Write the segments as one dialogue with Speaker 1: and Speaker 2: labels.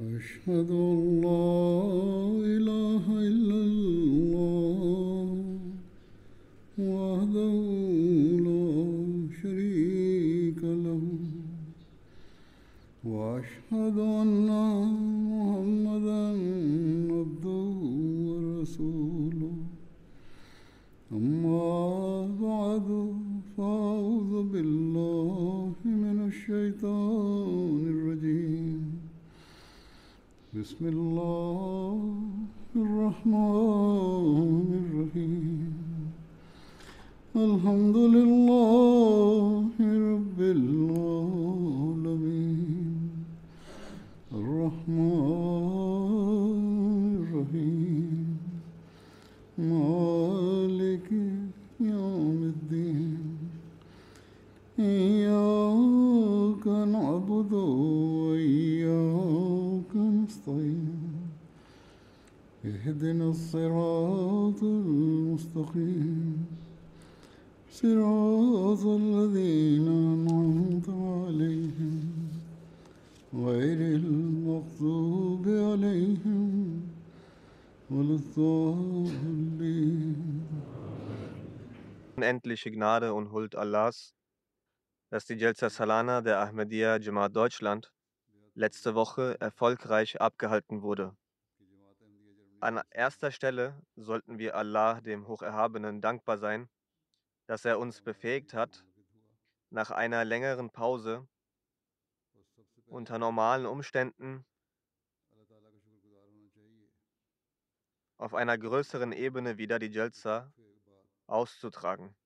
Speaker 1: أشهد أن لا إله إلا
Speaker 2: Unendliche Gnade und Huld Allahs, dass die Jelza Salana der Ahmadiyya Jamaat Deutschland letzte Woche erfolgreich abgehalten wurde. An erster Stelle sollten wir Allah, dem Hocherhabenen, dankbar sein, dass er uns befähigt hat, nach einer längeren Pause unter normalen Umständen auf einer größeren Ebene wieder die Jalsa auszutragen.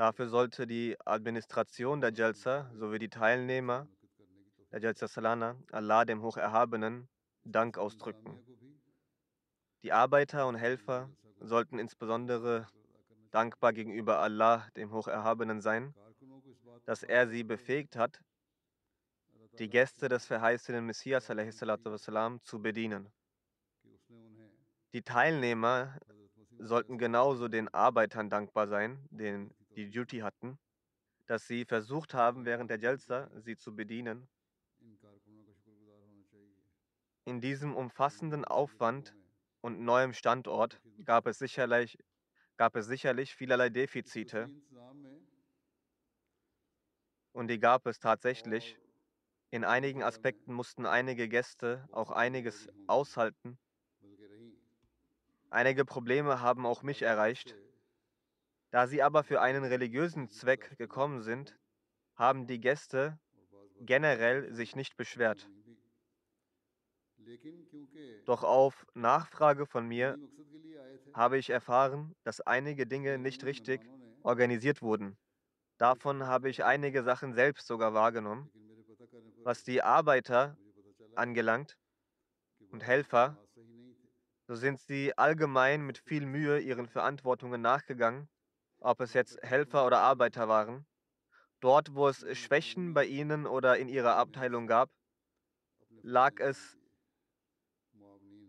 Speaker 2: Dafür sollte die Administration der Jalsa sowie die Teilnehmer der Jalsa Salana Allah dem Hocherhabenen Dank ausdrücken. Die Arbeiter und Helfer sollten insbesondere dankbar gegenüber Allah dem Hocherhabenen sein, dass er sie befähigt hat, die Gäste des verheißenen Messias wassalam, zu bedienen. Die Teilnehmer sollten genauso den Arbeitern dankbar sein, denen die Duty hatten, dass sie versucht haben, während der Jalsa sie zu bedienen. In diesem umfassenden Aufwand und neuem Standort gab es sicherlich, gab es sicherlich vielerlei Defizite und die gab es tatsächlich. In einigen Aspekten mussten einige Gäste auch einiges aushalten. Einige Probleme haben auch mich erreicht. Da sie aber für einen religiösen Zweck gekommen sind, haben die Gäste generell sich nicht beschwert. Doch auf Nachfrage von mir habe ich erfahren, dass einige Dinge nicht richtig organisiert wurden. Davon habe ich einige Sachen selbst sogar wahrgenommen. Was die Arbeiter angelangt und Helfer, so sind sie allgemein mit viel Mühe ihren Verantwortungen nachgegangen, ob es jetzt Helfer oder Arbeiter waren. Dort, wo es Schwächen bei ihnen oder in ihrer Abteilung gab, lag es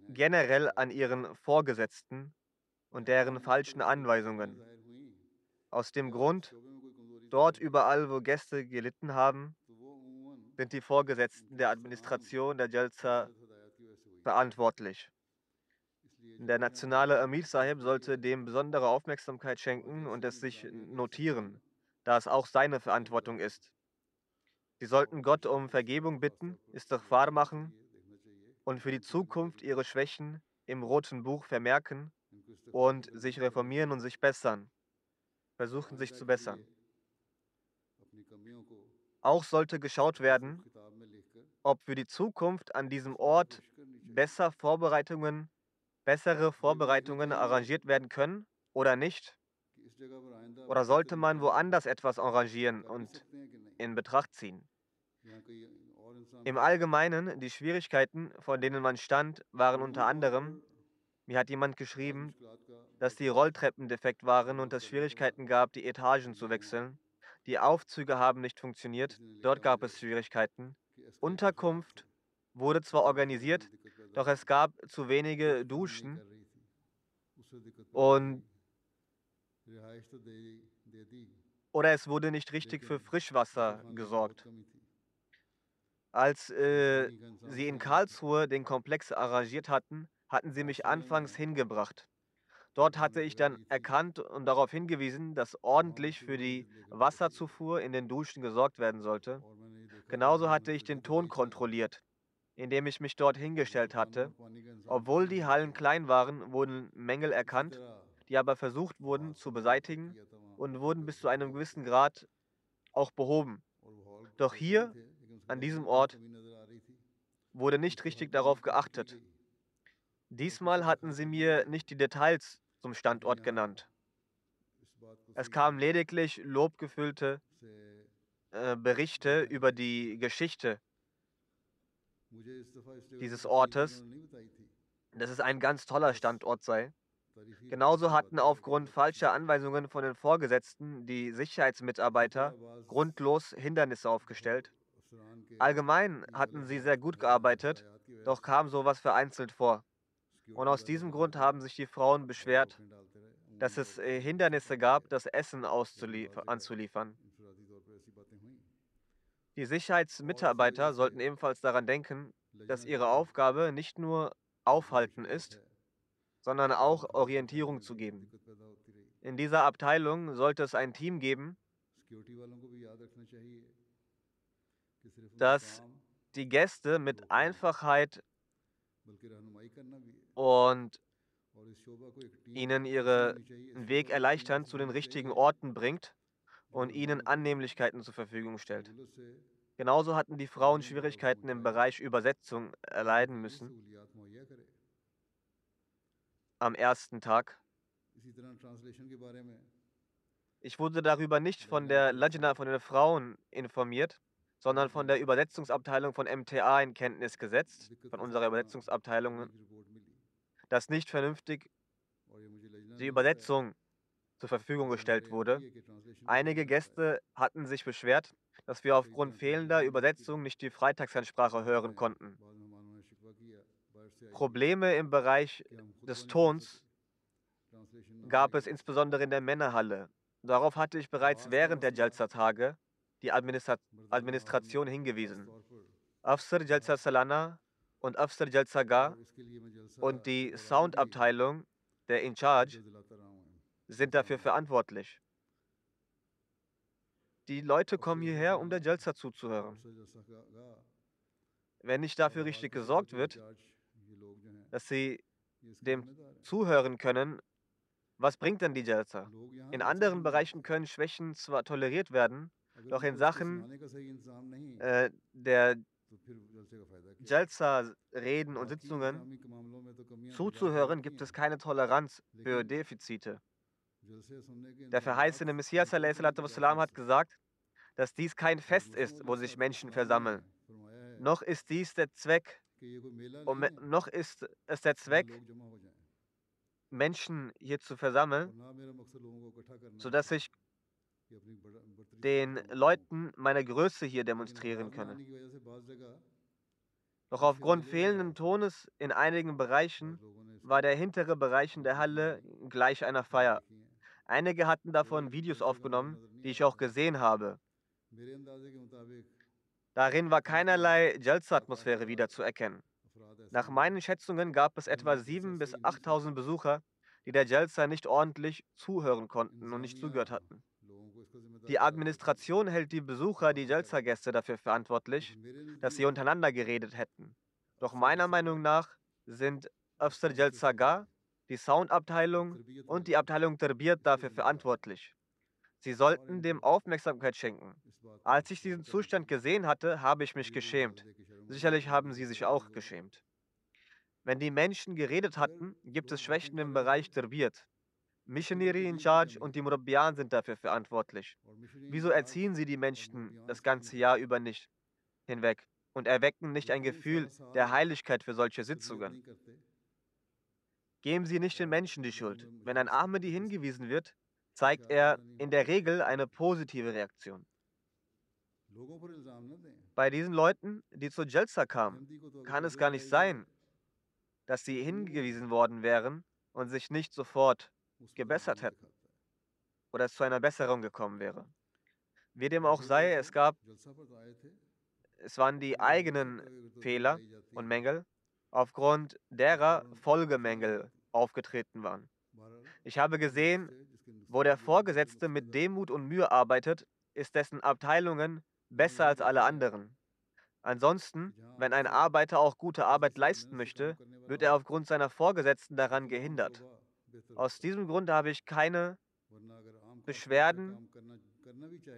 Speaker 2: generell an ihren Vorgesetzten und deren falschen Anweisungen. Aus dem Grund, dort überall, wo Gäste gelitten haben, sind die Vorgesetzten der Administration der Jalsa verantwortlich. Der nationale Amir Sahib sollte dem besondere Aufmerksamkeit schenken und es sich notieren, da es auch seine Verantwortung ist. Sie sollten Gott um Vergebung bitten, Istighfar machen und für die Zukunft ihre Schwächen im roten Buch vermerken und sich reformieren und sich bessern. Versuchen sich zu bessern. Auch sollte geschaut werden, ob für die Zukunft an diesem Ort besser Vorbereitungen, bessere Vorbereitungen arrangiert werden können oder nicht. Oder sollte man woanders etwas arrangieren und in Betracht ziehen? Im Allgemeinen, die Schwierigkeiten, vor denen man stand, waren unter anderem, mir hat jemand geschrieben, dass die Rolltreppen defekt waren und es Schwierigkeiten gab, die Etagen zu wechseln. Die Aufzüge haben nicht funktioniert, dort gab es Schwierigkeiten. Unterkunft wurde zwar organisiert, doch es gab zu wenige Duschen und oder es wurde nicht richtig für Frischwasser gesorgt. Als äh, sie in Karlsruhe den Komplex arrangiert hatten, hatten sie mich anfangs hingebracht. Dort hatte ich dann erkannt und darauf hingewiesen, dass ordentlich für die Wasserzufuhr in den Duschen gesorgt werden sollte. Genauso hatte ich den Ton kontrolliert, indem ich mich dort hingestellt hatte. Obwohl die Hallen klein waren, wurden Mängel erkannt, die aber versucht wurden zu beseitigen und wurden bis zu einem gewissen Grad auch behoben. Doch hier, an diesem Ort, wurde nicht richtig darauf geachtet. Diesmal hatten sie mir nicht die Details zum Standort genannt. Es kamen lediglich lobgefüllte äh, Berichte über die Geschichte dieses Ortes, dass es ein ganz toller Standort sei. Genauso hatten aufgrund falscher Anweisungen von den Vorgesetzten die Sicherheitsmitarbeiter grundlos Hindernisse aufgestellt. Allgemein hatten sie sehr gut gearbeitet, doch kam sowas vereinzelt vor. Und aus diesem Grund haben sich die Frauen beschwert, dass es äh, Hindernisse gab, das Essen anzuliefern. Die Sicherheitsmitarbeiter sollten ebenfalls daran denken, dass ihre Aufgabe nicht nur Aufhalten ist, sondern auch Orientierung zu geben. In dieser Abteilung sollte es ein Team geben, das die Gäste mit Einfachheit und ihnen ihren Weg erleichtern, zu den richtigen Orten bringt und ihnen Annehmlichkeiten zur Verfügung stellt. Genauso hatten die Frauen Schwierigkeiten im Bereich Übersetzung erleiden müssen am ersten Tag. Ich wurde darüber nicht von der Lajna, von den Frauen informiert, sondern von der Übersetzungsabteilung von MTA in Kenntnis gesetzt, von unserer Übersetzungsabteilung, dass nicht vernünftig die Übersetzung zur Verfügung gestellt wurde. Einige Gäste hatten sich beschwert, dass wir aufgrund fehlender Übersetzung nicht die Freitagsansprache hören konnten. Probleme im Bereich des Tons gab es insbesondere in der Männerhalle. Darauf hatte ich bereits während der Jalsa-Tage die Administra Administration hingewiesen. Afsar Jalsa Salana und Afsar Jalsa Ga und die Soundabteilung, der In Charge, sind dafür verantwortlich. Die Leute kommen hierher, um der Jalsa zuzuhören. Wenn nicht dafür richtig gesorgt wird, dass sie dem zuhören können, was bringt denn die Jalsa? In anderen Bereichen können Schwächen zwar toleriert werden, doch in Sachen äh, der Jalsa-Reden und Sitzungen zuzuhören, gibt es keine Toleranz für Defizite. Der verheißene Messias wassalam, hat gesagt, dass dies kein Fest ist, wo sich Menschen versammeln. Noch ist dies der Zweck, und noch ist es der Zweck, Menschen hier zu versammeln, sodass ich den Leuten meine Größe hier demonstrieren könne. Doch aufgrund fehlenden Tones in einigen Bereichen war der hintere Bereich in der Halle gleich einer Feier. Einige hatten davon Videos aufgenommen, die ich auch gesehen habe. Darin war keinerlei Jalsa-Atmosphäre wiederzuerkennen. Nach meinen Schätzungen gab es etwa 7.000 bis 8.000 Besucher, die der Jalsa nicht ordentlich zuhören konnten und nicht zugehört hatten. Die Administration hält die Besucher, die Jalsa-Gäste dafür verantwortlich, dass sie untereinander geredet hätten. Doch meiner Meinung nach sind Afsar Jalsa Ga, die Soundabteilung und die Abteilung Tarbiyat dafür verantwortlich. Sie sollten dem Aufmerksamkeit schenken. Als ich diesen Zustand gesehen hatte, habe ich mich geschämt. Sicherlich haben Sie sich auch geschämt. Wenn die Menschen geredet hatten, gibt es Schwächen im Bereich Tarbiyat. Missionary in Charge und die Murabbian sind dafür verantwortlich. Wieso erziehen sie die Menschen das ganze Jahr über nicht hinweg und erwecken nicht ein Gefühl der Heiligkeit für solche Sitzungen? Geben Sie nicht den Menschen die Schuld. Wenn ein Ahmadi hingewiesen wird, zeigt er in der Regel eine positive Reaktion. Bei diesen Leuten, die zu Jalsa kamen, kann es gar nicht sein, dass sie hingewiesen worden wären und sich nicht sofort gebessert hätten oder es zu einer Besserung gekommen wäre. Wie dem auch sei, es gab es waren die eigenen Fehler und Mängel, aufgrund derer Folgemängel aufgetreten waren. Ich habe gesehen, wo der Vorgesetzte mit Demut und Mühe arbeitet, ist dessen Abteilungen besser als alle anderen. Ansonsten, wenn ein Arbeiter auch gute Arbeit leisten möchte, wird er aufgrund seiner Vorgesetzten daran gehindert. Aus diesem Grund habe ich keine Beschwerden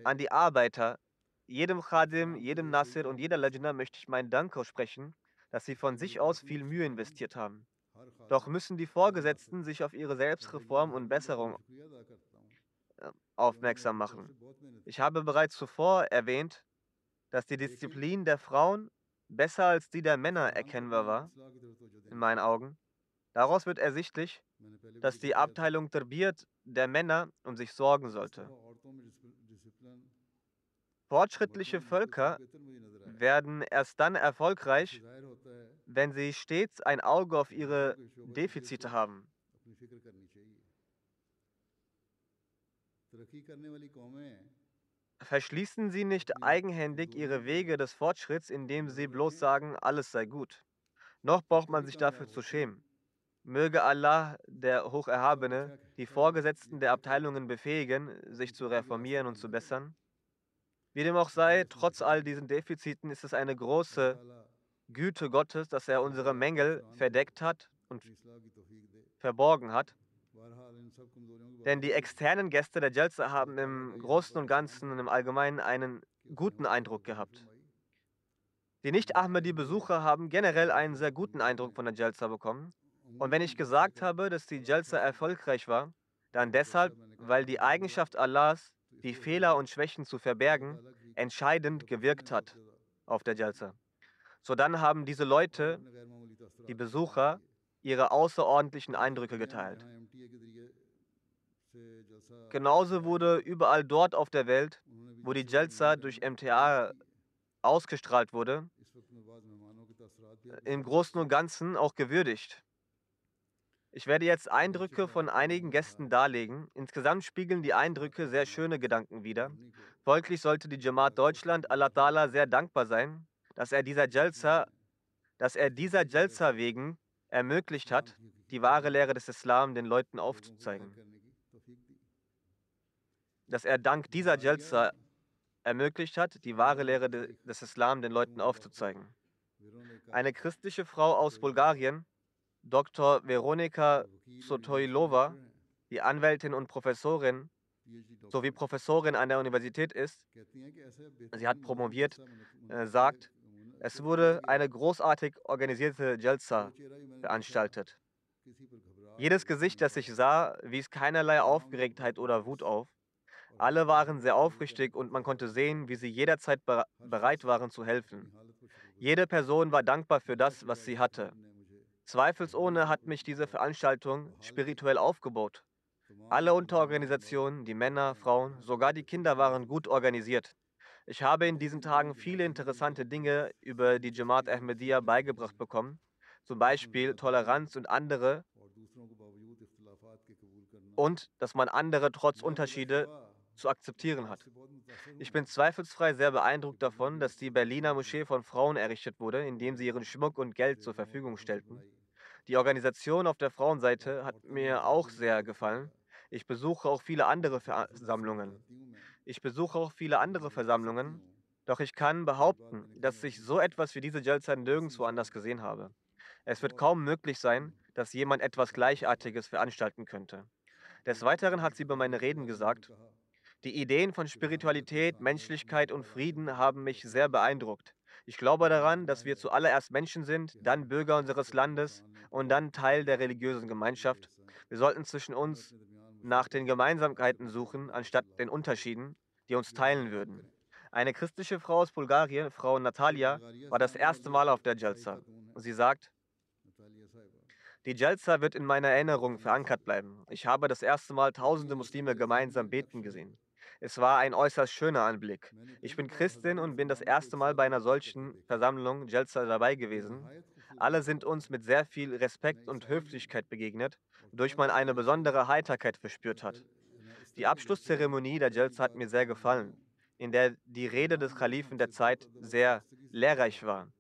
Speaker 2: an die Arbeiter. Jedem Khadim, jedem Nasir und jeder Lajna möchte ich meinen Dank aussprechen, dass sie von sich aus viel Mühe investiert haben. Doch müssen die Vorgesetzten sich auf ihre Selbstreform und Besserung äh, aufmerksam machen. Ich habe bereits zuvor erwähnt, dass die Disziplin der Frauen besser als die der Männer erkennbar war, in meinen Augen. Daraus wird ersichtlich, dass die Abteilung Terbiert der Männer um sich sorgen sollte. Fortschrittliche Völker werden erst dann erfolgreich, wenn sie stets ein Auge auf ihre Defizite haben. Verschließen Sie nicht eigenhändig Ihre Wege des Fortschritts, indem Sie bloß sagen, alles sei gut. Noch braucht man sich dafür zu schämen. Möge Allah, der Hocherhabene, die Vorgesetzten der Abteilungen befähigen, sich zu reformieren und zu bessern. Wie dem auch sei, trotz all diesen Defiziten ist es eine große Güte Gottes, dass er unsere Mängel verdeckt hat und verborgen hat. Denn die externen Gäste der Jalsa haben im Großen und Ganzen und im Allgemeinen einen guten Eindruck gehabt. Die Nicht-Ahmadi-Besucher haben generell einen sehr guten Eindruck von der Jalsa bekommen. Und wenn ich gesagt habe, dass die Jalsa erfolgreich war, dann deshalb, weil die Eigenschaft Allahs, die Fehler und Schwächen zu verbergen, entscheidend gewirkt hat auf der Jalsa. So dann haben diese Leute, die Besucher, ihre außerordentlichen Eindrücke geteilt. Genauso wurde überall dort auf der Welt, wo die Jalsa durch MTA ausgestrahlt wurde, im Großen und Ganzen auch gewürdigt. Ich werde jetzt Eindrücke von einigen Gästen darlegen. Insgesamt spiegeln die Eindrücke sehr schöne Gedanken wider. Folglich sollte die Jamaat Deutschland Allah Ta'ala sehr dankbar sein, dass er dieser Jalsa, dass er dieser Jalsa wegen ermöglicht hat, die wahre Lehre des Islam den Leuten aufzuzeigen. Dass er dank dieser Jalsa ermöglicht hat, die wahre Lehre des Islam den Leuten aufzuzeigen. Eine christliche Frau aus Bulgarien, Dr. Veronika Sotoilova, die Anwältin und Professorin sowie Professorin an der Universität ist, sie hat promoviert, äh, sagt, es wurde eine großartig organisierte Jalsa veranstaltet. Jedes Gesicht, das ich sah, wies keinerlei Aufgeregtheit oder Wut auf. Alle waren sehr aufrichtig und man konnte sehen, wie sie jederzeit bereit waren zu helfen. Jede Person war dankbar für das, was sie hatte. Zweifelsohne hat mich diese Veranstaltung spirituell aufgebaut. Alle Unterorganisationen, die Männer, Frauen, sogar die Kinder waren gut organisiert. Ich habe in diesen Tagen viele interessante Dinge über die Jamaat Ahmadiyya beigebracht bekommen, zum Beispiel Toleranz und andere und dass man andere trotz Unterschiede zu akzeptieren hat. Ich bin zweifelsfrei sehr beeindruckt davon, dass die Berliner Moschee von Frauen errichtet wurde, indem sie ihren Schmuck und Geld zur Verfügung stellten. Die Organisation auf der Frauenseite hat mir auch sehr gefallen. Ich besuche auch viele andere Versammlungen. Ich besuche auch viele andere Versammlungen, doch ich kann behaupten, dass ich so etwas wie diese Jalsa nirgendwo anders gesehen habe. Es wird kaum möglich sein, dass jemand etwas Gleichartiges veranstalten könnte. Des Weiteren hat sie bei meinen Reden gesagt, die Ideen von Spiritualität, Menschlichkeit und Frieden haben mich sehr beeindruckt. Ich glaube daran, dass wir zuallererst Menschen sind, dann Bürger unseres Landes und dann Teil der religiösen Gemeinschaft. Wir sollten zwischen uns nach den Gemeinsamkeiten suchen, anstatt den Unterschieden, die uns teilen würden. Eine christliche Frau aus Bulgarien, Frau Natalia, war das erste Mal auf der Jalsa. Sie sagt, die Jalsa wird in meiner Erinnerung verankert bleiben. Ich habe das erste Mal tausende Muslime gemeinsam beten gesehen. Es war ein äußerst schöner Anblick. Ich bin Christin und bin das erste Mal bei einer solchen Versammlung Jalsa dabei gewesen. Alle sind uns mit sehr viel Respekt und Höflichkeit begegnet wodurch man eine besondere Heiterkeit verspürt hat. Die Abschlusszeremonie der Jalsa hat mir sehr gefallen, in der die Rede des Kalifen der Zeit sehr lehrreich war.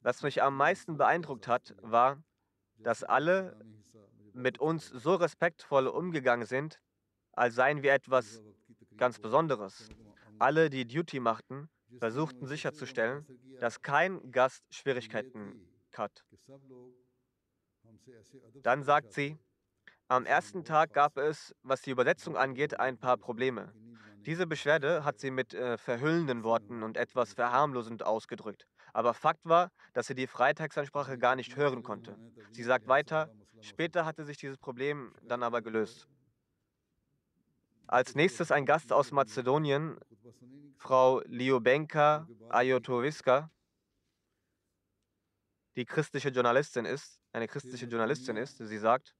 Speaker 2: Was mich am meisten beeindruckt hat, war, dass alle mit uns so respektvoll umgegangen sind, als seien wir etwas ganz Besonderes. Alle, die Duty machten, versuchten sicherzustellen, dass kein Gast Schwierigkeiten hat. Dann sagt sie, am ersten Tag gab es, was die Übersetzung angeht, ein paar Probleme. Diese Beschwerde hat sie mit äh, verhüllenden Worten und etwas verharmlosend ausgedrückt. Aber Fakt war, dass sie die Freitagsansprache gar nicht hören konnte. Sie sagt weiter, später hatte sich dieses Problem dann aber gelöst. Als nächstes ein Gast aus Mazedonien, Frau Liobenka Ajotowiska, die christliche Journalistin ist, eine christliche Journalistin ist. Sie sagt,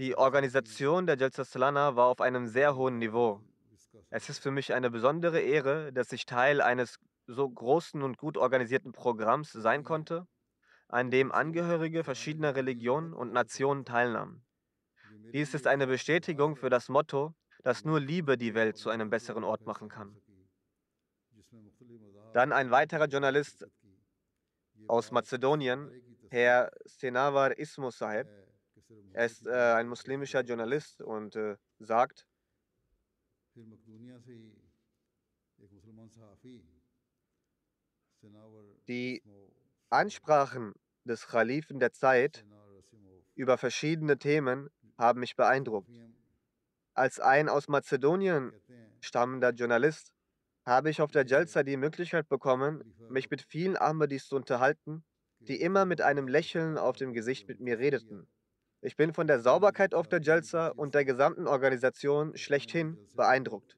Speaker 2: die Organisation der Jalsa Salana war auf einem sehr hohen Niveau. Es ist für mich eine besondere Ehre, dass ich Teil eines so großen und gut organisierten Programms sein konnte, an dem Angehörige verschiedener Religionen und Nationen teilnahmen. Dies ist eine Bestätigung für das Motto, dass nur Liebe die Welt zu einem besseren Ort machen kann. Dann ein weiterer Journalist aus Mazedonien, Herr Senavar Ismo Sahib. Er ist äh, ein muslimischer Journalist und äh, sagt, die Ansprachen des Khalifen der Zeit über verschiedene Themen haben mich beeindruckt. Als ein aus Mazedonien stammender Journalist habe ich auf der Jalsa die Möglichkeit bekommen, mich mit vielen Ahmadis zu unterhalten, die immer mit einem Lächeln auf dem Gesicht mit mir redeten. Ich bin von der Sauberkeit auf der Jalsa und der gesamten Organisation schlechthin beeindruckt.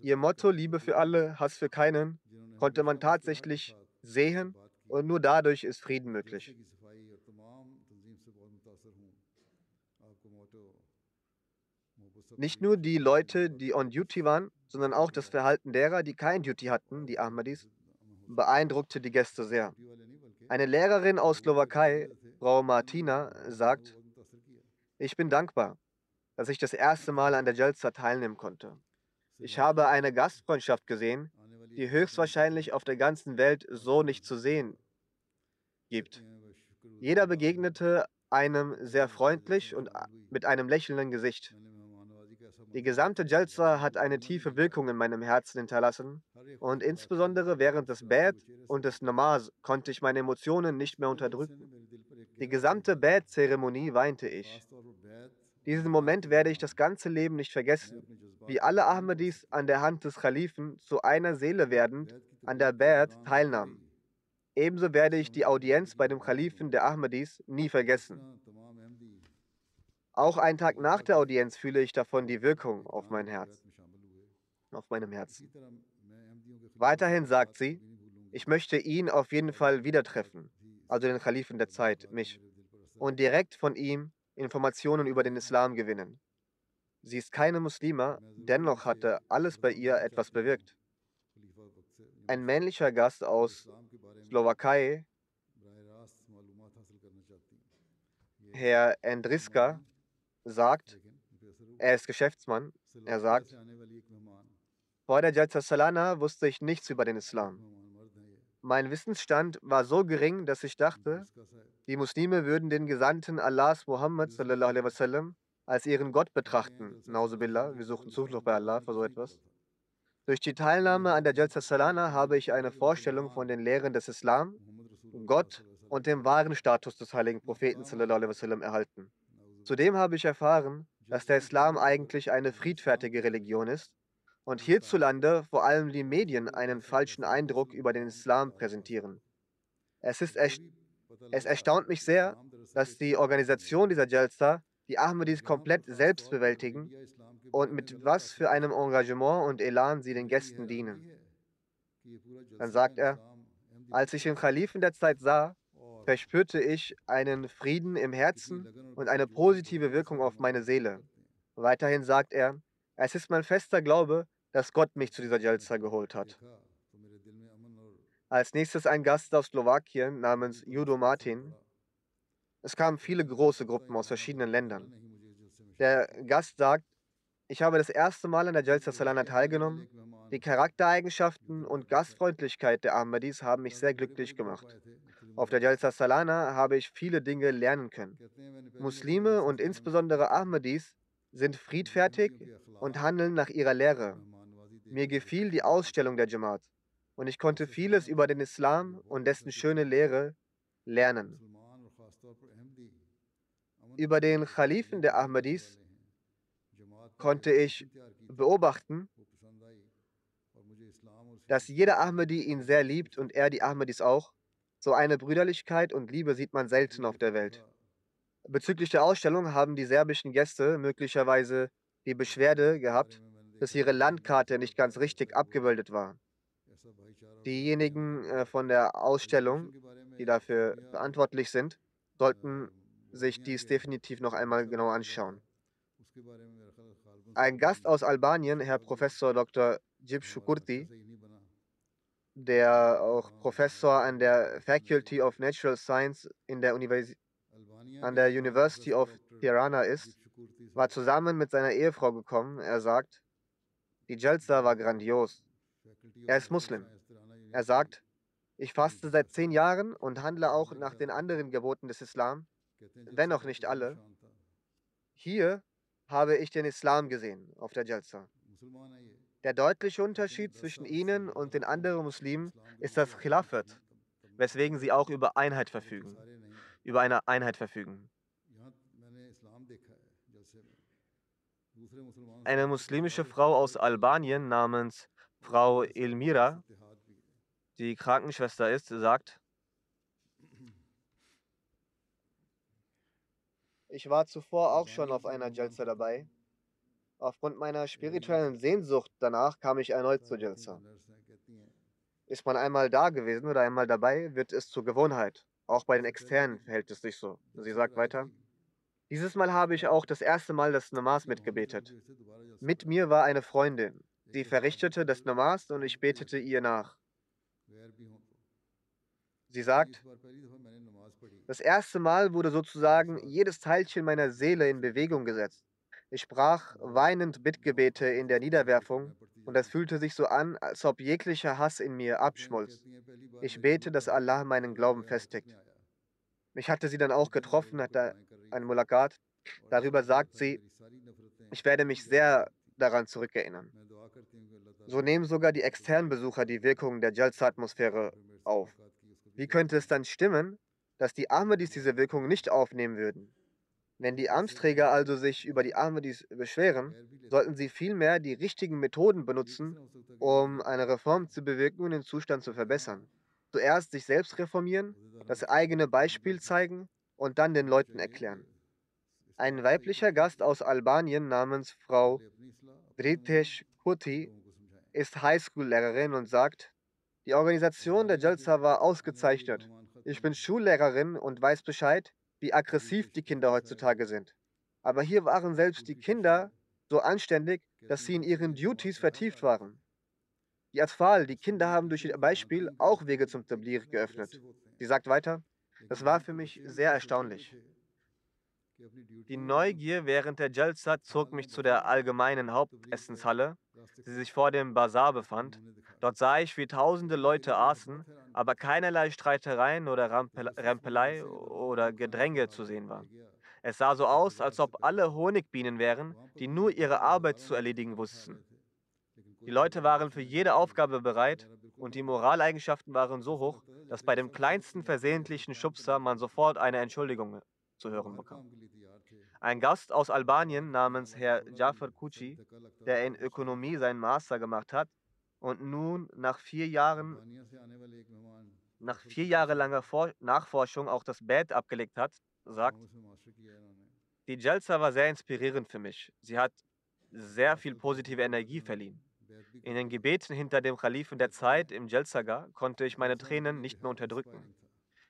Speaker 2: Ihr Motto Liebe für alle, Hass für keinen konnte man tatsächlich sehen und nur dadurch ist Frieden möglich. Nicht nur die Leute, die on Duty waren, sondern auch das Verhalten derer, die kein Duty hatten, die Ahmadis, beeindruckte die Gäste sehr. Eine Lehrerin aus Slowakei, Frau Martina, sagt, ich bin dankbar, dass ich das erste Mal an der Jalsa teilnehmen konnte. Ich habe eine Gastfreundschaft gesehen, die höchstwahrscheinlich auf der ganzen Welt so nicht zu sehen gibt. Jeder begegnete einem sehr freundlich und mit einem lächelnden Gesicht. Die gesamte Jalsa hat eine tiefe Wirkung in meinem Herzen hinterlassen und insbesondere während des Bad und des Namaz konnte ich meine Emotionen nicht mehr unterdrücken. Die gesamte Bad-Zeremonie weinte ich. Diesen Moment werde ich das ganze Leben nicht vergessen, wie alle Ahmadis an der Hand des Khalifen zu einer Seele werdend an der Bad teilnahmen. Ebenso werde ich die Audienz bei dem Khalifen der Ahmadis nie vergessen. Auch einen Tag nach der Audienz fühle ich davon die Wirkung auf mein Herz, auf meinem Herzen. Weiterhin sagt sie, ich möchte ihn auf jeden Fall wieder treffen, also den Khalifen der Zeit, mich, und direkt von ihm Informationen über den Islam gewinnen. Sie ist keine Muslima, dennoch hatte alles bei ihr etwas bewirkt. Ein männlicher Gast aus Slowakei, Herr Endriska, sagt, er ist Geschäftsmann, er sagt, vor der Jalsa Salana wusste ich nichts über den Islam. Mein Wissensstand war so gering, dass ich dachte, die Muslime würden den Gesandten Allahs Muhammad wasallam, als ihren Gott betrachten. Nauzubillah, wir suchen Zuflucht bei Allah vor so etwas. Durch die Teilnahme an der Jalsa Salana habe ich eine Vorstellung von den Lehren des Islam, Gott und dem wahren Status des heiligen Propheten wasallam, erhalten. Zudem habe ich erfahren, dass der Islam eigentlich eine friedfertige Religion ist und hierzulande vor allem die Medien einen falschen Eindruck über den Islam präsentieren. Es, ist erst es erstaunt mich sehr, dass die Organisation dieser Jalsa die Ahmadis komplett selbst bewältigen und mit was für einem Engagement und Elan sie den Gästen dienen. Dann sagt er, als ich den Khalifen der Zeit sah, verspürte ich einen Frieden im Herzen und eine positive Wirkung auf meine Seele. Weiterhin sagt er, es ist mein fester Glaube, dass Gott mich zu dieser Jalsa geholt hat. Als nächstes ein Gast aus Slowakien namens Judo Martin. Es kamen viele große Gruppen aus verschiedenen Ländern. Der Gast sagt, ich habe das erste Mal an der Jalsa Salana teilgenommen Die Charaktereigenschaften und Gastfreundlichkeit der Ahmadis haben mich sehr glücklich gemacht. Auf der Jalsa Salana habe ich viele Dinge lernen können. Muslime und insbesondere Ahmadis sind friedfertig und handeln nach ihrer Lehre. Mir gefiel die Ausstellung der Jamaat und ich konnte vieles über den Islam und dessen schöne Lehre lernen. Über den Khalifen der Ahmadis konnte ich beobachten, dass jeder Ahmadi ihn sehr liebt und er die Ahmadis auch. So eine Brüderlichkeit und Liebe sieht man selten auf der Welt. Bezüglich der Ausstellung haben die serbischen Gäste möglicherweise die Beschwerde gehabt, dass ihre Landkarte nicht ganz richtig abgebildet war. Diejenigen äh, von der Ausstellung, die dafür verantwortlich sind, sollten sich dies definitiv noch einmal genau anschauen. Ein Gast aus Albanien, Herr Professor Dr. Jib Shukurti, der auch Professor an der Faculty of Natural Science in der Universi an der University of Tirana ist, war zusammen mit seiner Ehefrau gekommen. Er sagt, die Jalsa war grandios. Er ist Muslim. Er sagt, ich faste seit zehn Jahren und handle auch nach den anderen Geboten des Islam, wenn auch nicht alle. Hier habe ich den Islam gesehen auf der Jalsa. Der deutliche Unterschied zwischen ihnen und den anderen Muslimen ist das Khilafat, weswegen sie auch über Einheit verfügen, über eine Einheit verfügen. Eine muslimische Frau aus Albanien namens Frau Elmira, die Krankenschwester ist, sagt, ich war zuvor auch schon auf einer Jalsa dabei Aufgrund meiner spirituellen Sehnsucht danach kam ich erneut zu Jalsa. Ist man einmal da gewesen oder einmal dabei, wird es zur Gewohnheit. Auch bei den Externen verhält es sich so. Sie sagt weiter, dieses Mal habe ich auch das erste Mal das Namas mitgebetet. Mit mir war eine Freundin. Sie verrichtete das Namas und ich betete ihr nach. Sie sagt, das erste Mal wurde sozusagen jedes Teilchen meiner Seele in Bewegung gesetzt. Ich sprach weinend Bittgebete in der Niederwerfung und es fühlte sich so an, als ob jeglicher Hass in mir abschmolz. Ich bete, dass Allah meinen Glauben festigt. Mich hatte sie dann auch getroffen, hatte ein Mulakat. Darüber sagt sie, ich werde mich sehr daran zurückerinnern. So nehmen sogar die externen Besucher die Wirkung der Jalsa-Atmosphäre auf. Wie könnte es dann stimmen, dass die Ahmadis diese Wirkung nicht aufnehmen würden? Wenn die Amtsträger also sich über die Ahmadis beschweren, sollten sie vielmehr die richtigen Methoden benutzen, um eine Reform zu bewirken und den Zustand zu verbessern. Zuerst sich selbst reformieren, das eigene Beispiel zeigen und dann den Leuten erklären. Ein weiblicher Gast aus Albanien namens Frau Britesh Kuti ist Highschool-Lehrerin und sagt, die Organisation der Jalsa war ausgezeichnet. Ich bin Schullehrerin und weiß Bescheid, wie aggressiv die Kinder heutzutage sind. Aber hier waren selbst die Kinder so anständig, dass sie in ihren Duties vertieft waren. Die Atfal, die Kinder haben durch ihr Beispiel auch Wege zum Tablir geöffnet. Sie sagt weiter, das war für mich sehr erstaunlich. Die Neugier während der Jalsa zog mich zu der allgemeinen Hauptessenshalle, die sich vor dem Bazar befand. Dort sah ich, wie tausende Leute aßen, aber keinerlei Streitereien oder Rempelei oder Gedränge zu sehen war. Es sah so aus, als ob alle Honigbienen wären, die nur ihre Arbeit zu erledigen wussten. Die Leute waren für jede Aufgabe bereit und die Moraleigenschaften waren so hoch, dass bei dem kleinsten versehentlichen Schubser man sofort eine Entschuldigung zu hören bekam. Ein Gast aus Albanien namens Herr Jafar Kuchi, der in Ökonomie seinen Master gemacht hat und nun nach vier Jahren nach vier Jahre langer Vor Nachforschung auch das Bad abgelegt hat, sagt, die Jalsa war sehr inspirierend für mich. Sie hat sehr viel positive Energie verliehen. In den Gebeten hinter dem Khalifen der Zeit im Jalsaga konnte ich meine Tränen nicht mehr unterdrücken.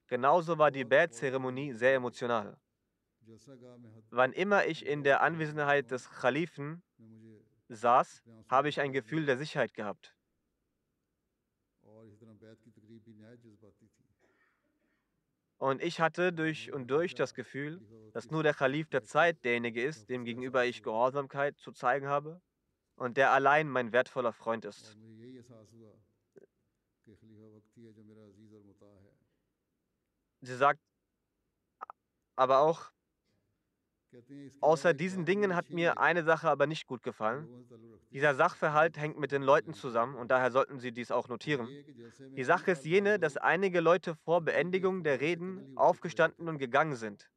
Speaker 2: Genauso war die Bad-Zeremonie sehr emotional. Wann immer ich in der Anwesenheit des Khalifen saß, habe ich ein Gefühl der Sicherheit gehabt. Und ich hatte durch und durch das Gefühl, dass nur der Khalif der Zeit derjenige ist, dem gegenüber ich Gehorsamkeit zu zeigen habe und der allein mein wertvoller Freund ist. Sie sagt aber auch, außer diesen Dingen hat mir eine Sache aber nicht gut gefallen. Dieser Sachverhalt hängt mit den Leuten zusammen und daher sollten Sie dies auch notieren. Die Sache ist jene, dass einige Leute vor Beendigung der Reden aufgestanden und gegangen sind.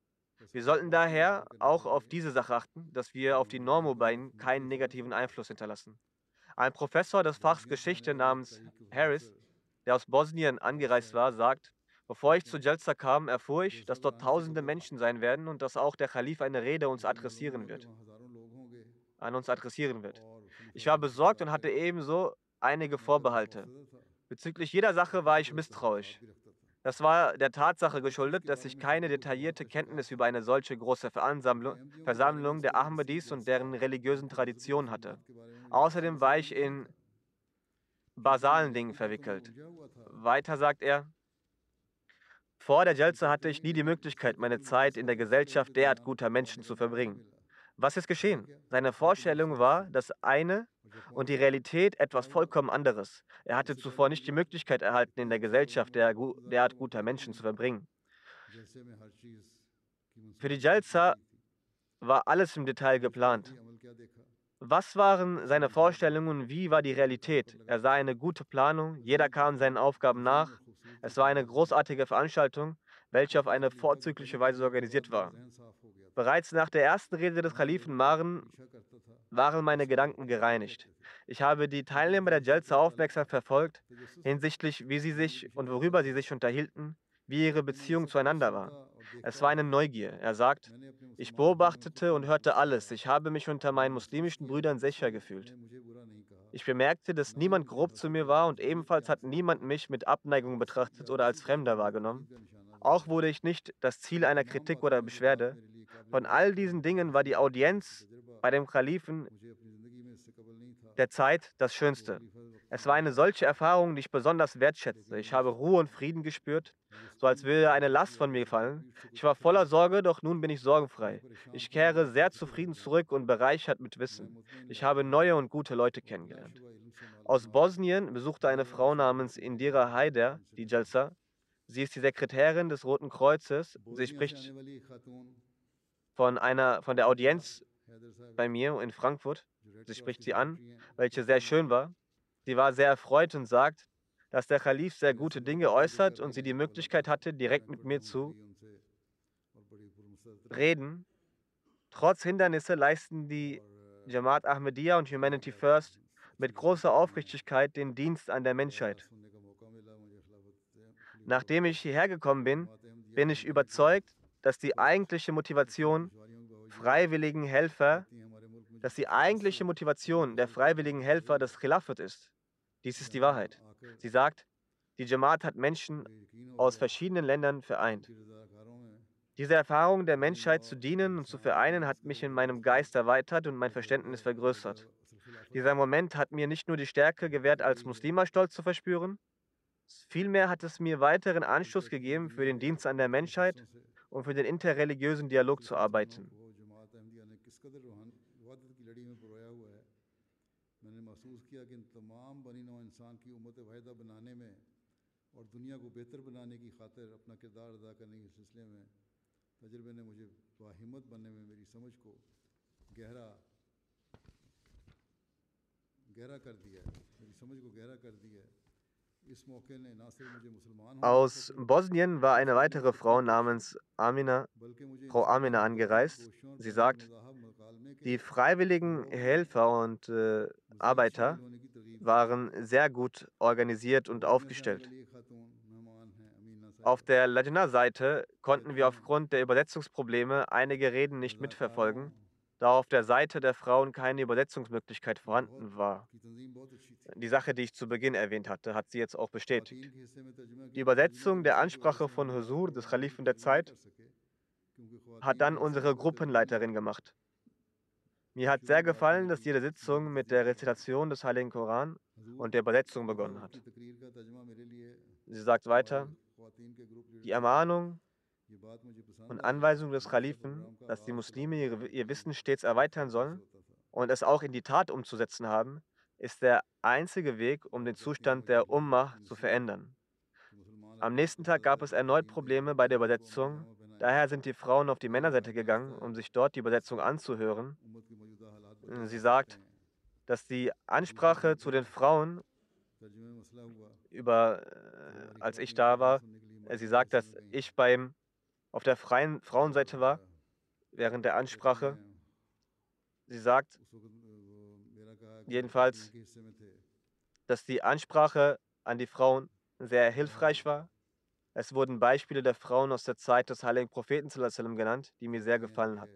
Speaker 2: Wir sollten daher auch auf diese Sache achten, dass wir auf die Normo bei ihnen keinen negativen Einfluss hinterlassen. Ein Professor des Fachs Geschichte namens Harris, der aus Bosnien angereist war, sagt, bevor ich zu Jalsa kam, erfuhr ich, dass dort tausende Menschen sein werden und dass auch der Khalif eine Rede uns adressieren wird, an uns adressieren wird. Ich war besorgt und hatte ebenso einige Vorbehalte. Bezüglich jeder Sache war ich misstrauisch. Das war der Tatsache geschuldet, dass ich keine detaillierte Kenntnis über eine solche große Versammlung der Ahmadis und deren religiösen Traditionen hatte. Außerdem war ich in basalen Dingen verwickelt. Weiter sagt er, vor der Jalsa hatte ich nie die Möglichkeit, meine Zeit in der Gesellschaft derart guter Menschen zu verbringen. Was ist geschehen? Seine Vorstellung war das eine und die Realität etwas vollkommen anderes. Er hatte zuvor nicht die Möglichkeit erhalten, in der Gesellschaft der, derart guter Menschen zu verbringen. Für die Jalsa war alles im Detail geplant. Was waren seine Vorstellungen wie war die Realität? Er sah eine gute Planung, jeder kam seinen Aufgaben nach. Es war eine großartige Veranstaltung, welche auf eine vorzügliche Weise organisiert war. Bereits nach der ersten Rede des Kalifen waren, waren meine Gedanken gereinigt. Ich habe die Teilnehmer der Jalsa aufmerksam verfolgt hinsichtlich, wie sie sich und worüber sie sich unterhielten, wie ihre Beziehung zueinander war. Es war eine Neugier. Er sagt, ich beobachtete und hörte alles. Ich habe mich unter meinen muslimischen Brüdern sicher gefühlt. Ich bemerkte, dass niemand grob zu mir war und ebenfalls hat niemand mich mit Abneigung betrachtet oder als Fremder wahrgenommen. Auch wurde ich nicht das Ziel einer Kritik oder Beschwerde. Von all diesen Dingen war die Audienz bei dem Kalifen der Zeit das Schönste. Es war eine solche Erfahrung, die ich besonders wertschätzte. Ich habe Ruhe und Frieden gespürt, so als würde eine Last von mir fallen. Ich war voller Sorge, doch nun bin ich sorgenfrei. Ich kehre sehr zufrieden zurück und bereichert mit Wissen. Ich habe neue und gute Leute kennengelernt. Aus Bosnien besuchte eine Frau namens Indira Haider die Jalsa. Sie ist die Sekretärin des Roten Kreuzes. Sie spricht von, einer, von der Audienz bei mir in Frankfurt. Sie spricht sie an, welche sehr schön war. Sie war sehr erfreut und sagt, dass der Khalif sehr gute Dinge äußert und sie die Möglichkeit hatte, direkt mit mir zu reden. Trotz Hindernisse leisten die Jamaat Ahmadiyya und Humanity First mit großer Aufrichtigkeit den Dienst an der Menschheit. Nachdem ich hierher gekommen bin, bin ich überzeugt, dass die eigentliche Motivation freiwilligen Helfer, dass die eigentliche Motivation der freiwilligen Helfer das Khilafat ist. Dies ist die Wahrheit. Sie sagt, die Jamaat hat Menschen aus verschiedenen Ländern vereint. Diese Erfahrung der Menschheit zu dienen und zu vereinen hat mich in meinem Geist erweitert und mein Verständnis vergrößert. Dieser Moment hat mir nicht nur die Stärke gewährt, als Muslima Stolz zu verspüren, vielmehr hat es mir weiteren Anstoß gegeben, für den Dienst an der Menschheit und für den interreligiösen Dialog zu arbeiten.
Speaker 1: اور دنیا کو بہتر بنانے کی خاطر اپنا کردار ادا کرنے کے سلسلے میں تجربے نے مجھے ہمت بننے میں میری سمجھ کو گہرا گہرا کر دیا ہے میری سمجھ کو گہرا کر دیا ہے
Speaker 2: aus Bosnien war eine weitere Frau namens Amina, Frau Amina angereist. Sie sagt, die freiwilligen Helfer und äh, Arbeiter waren sehr gut organisiert und aufgestellt. Auf der Latina-Seite konnten wir aufgrund der Übersetzungsprobleme einige Reden nicht mitverfolgen da auf der Seite der Frauen keine Übersetzungsmöglichkeit vorhanden war. Die Sache, die ich zu Beginn erwähnt hatte, hat sie jetzt auch bestätigt. Die Übersetzung der Ansprache von Husur, des Khalifen der Zeit, hat dann unsere Gruppenleiterin gemacht. Mir hat sehr gefallen, dass jede Sitzung mit der Rezitation des Heiligen Koran und der Übersetzung begonnen hat. Sie sagt weiter, die Ermahnung und Anweisung des Khalifen, dass die Muslime ihre, ihr Wissen stets erweitern sollen, und es auch in die Tat umzusetzen haben, ist der einzige Weg, um den Zustand der Ummah zu verändern. Am nächsten Tag gab es erneut Probleme bei der Übersetzung. Daher sind die Frauen auf die Männerseite gegangen, um sich dort die Übersetzung anzuhören. Sie sagt, dass die Ansprache zu den Frauen über, äh, als ich da war, sie sagt, dass ich beim, auf der freien Frauenseite war, während der Ansprache. Sie sagt jedenfalls, dass die Ansprache an die Frauen sehr hilfreich war. Es wurden Beispiele der Frauen aus der Zeit des heiligen Propheten genannt, die mir sehr gefallen haben.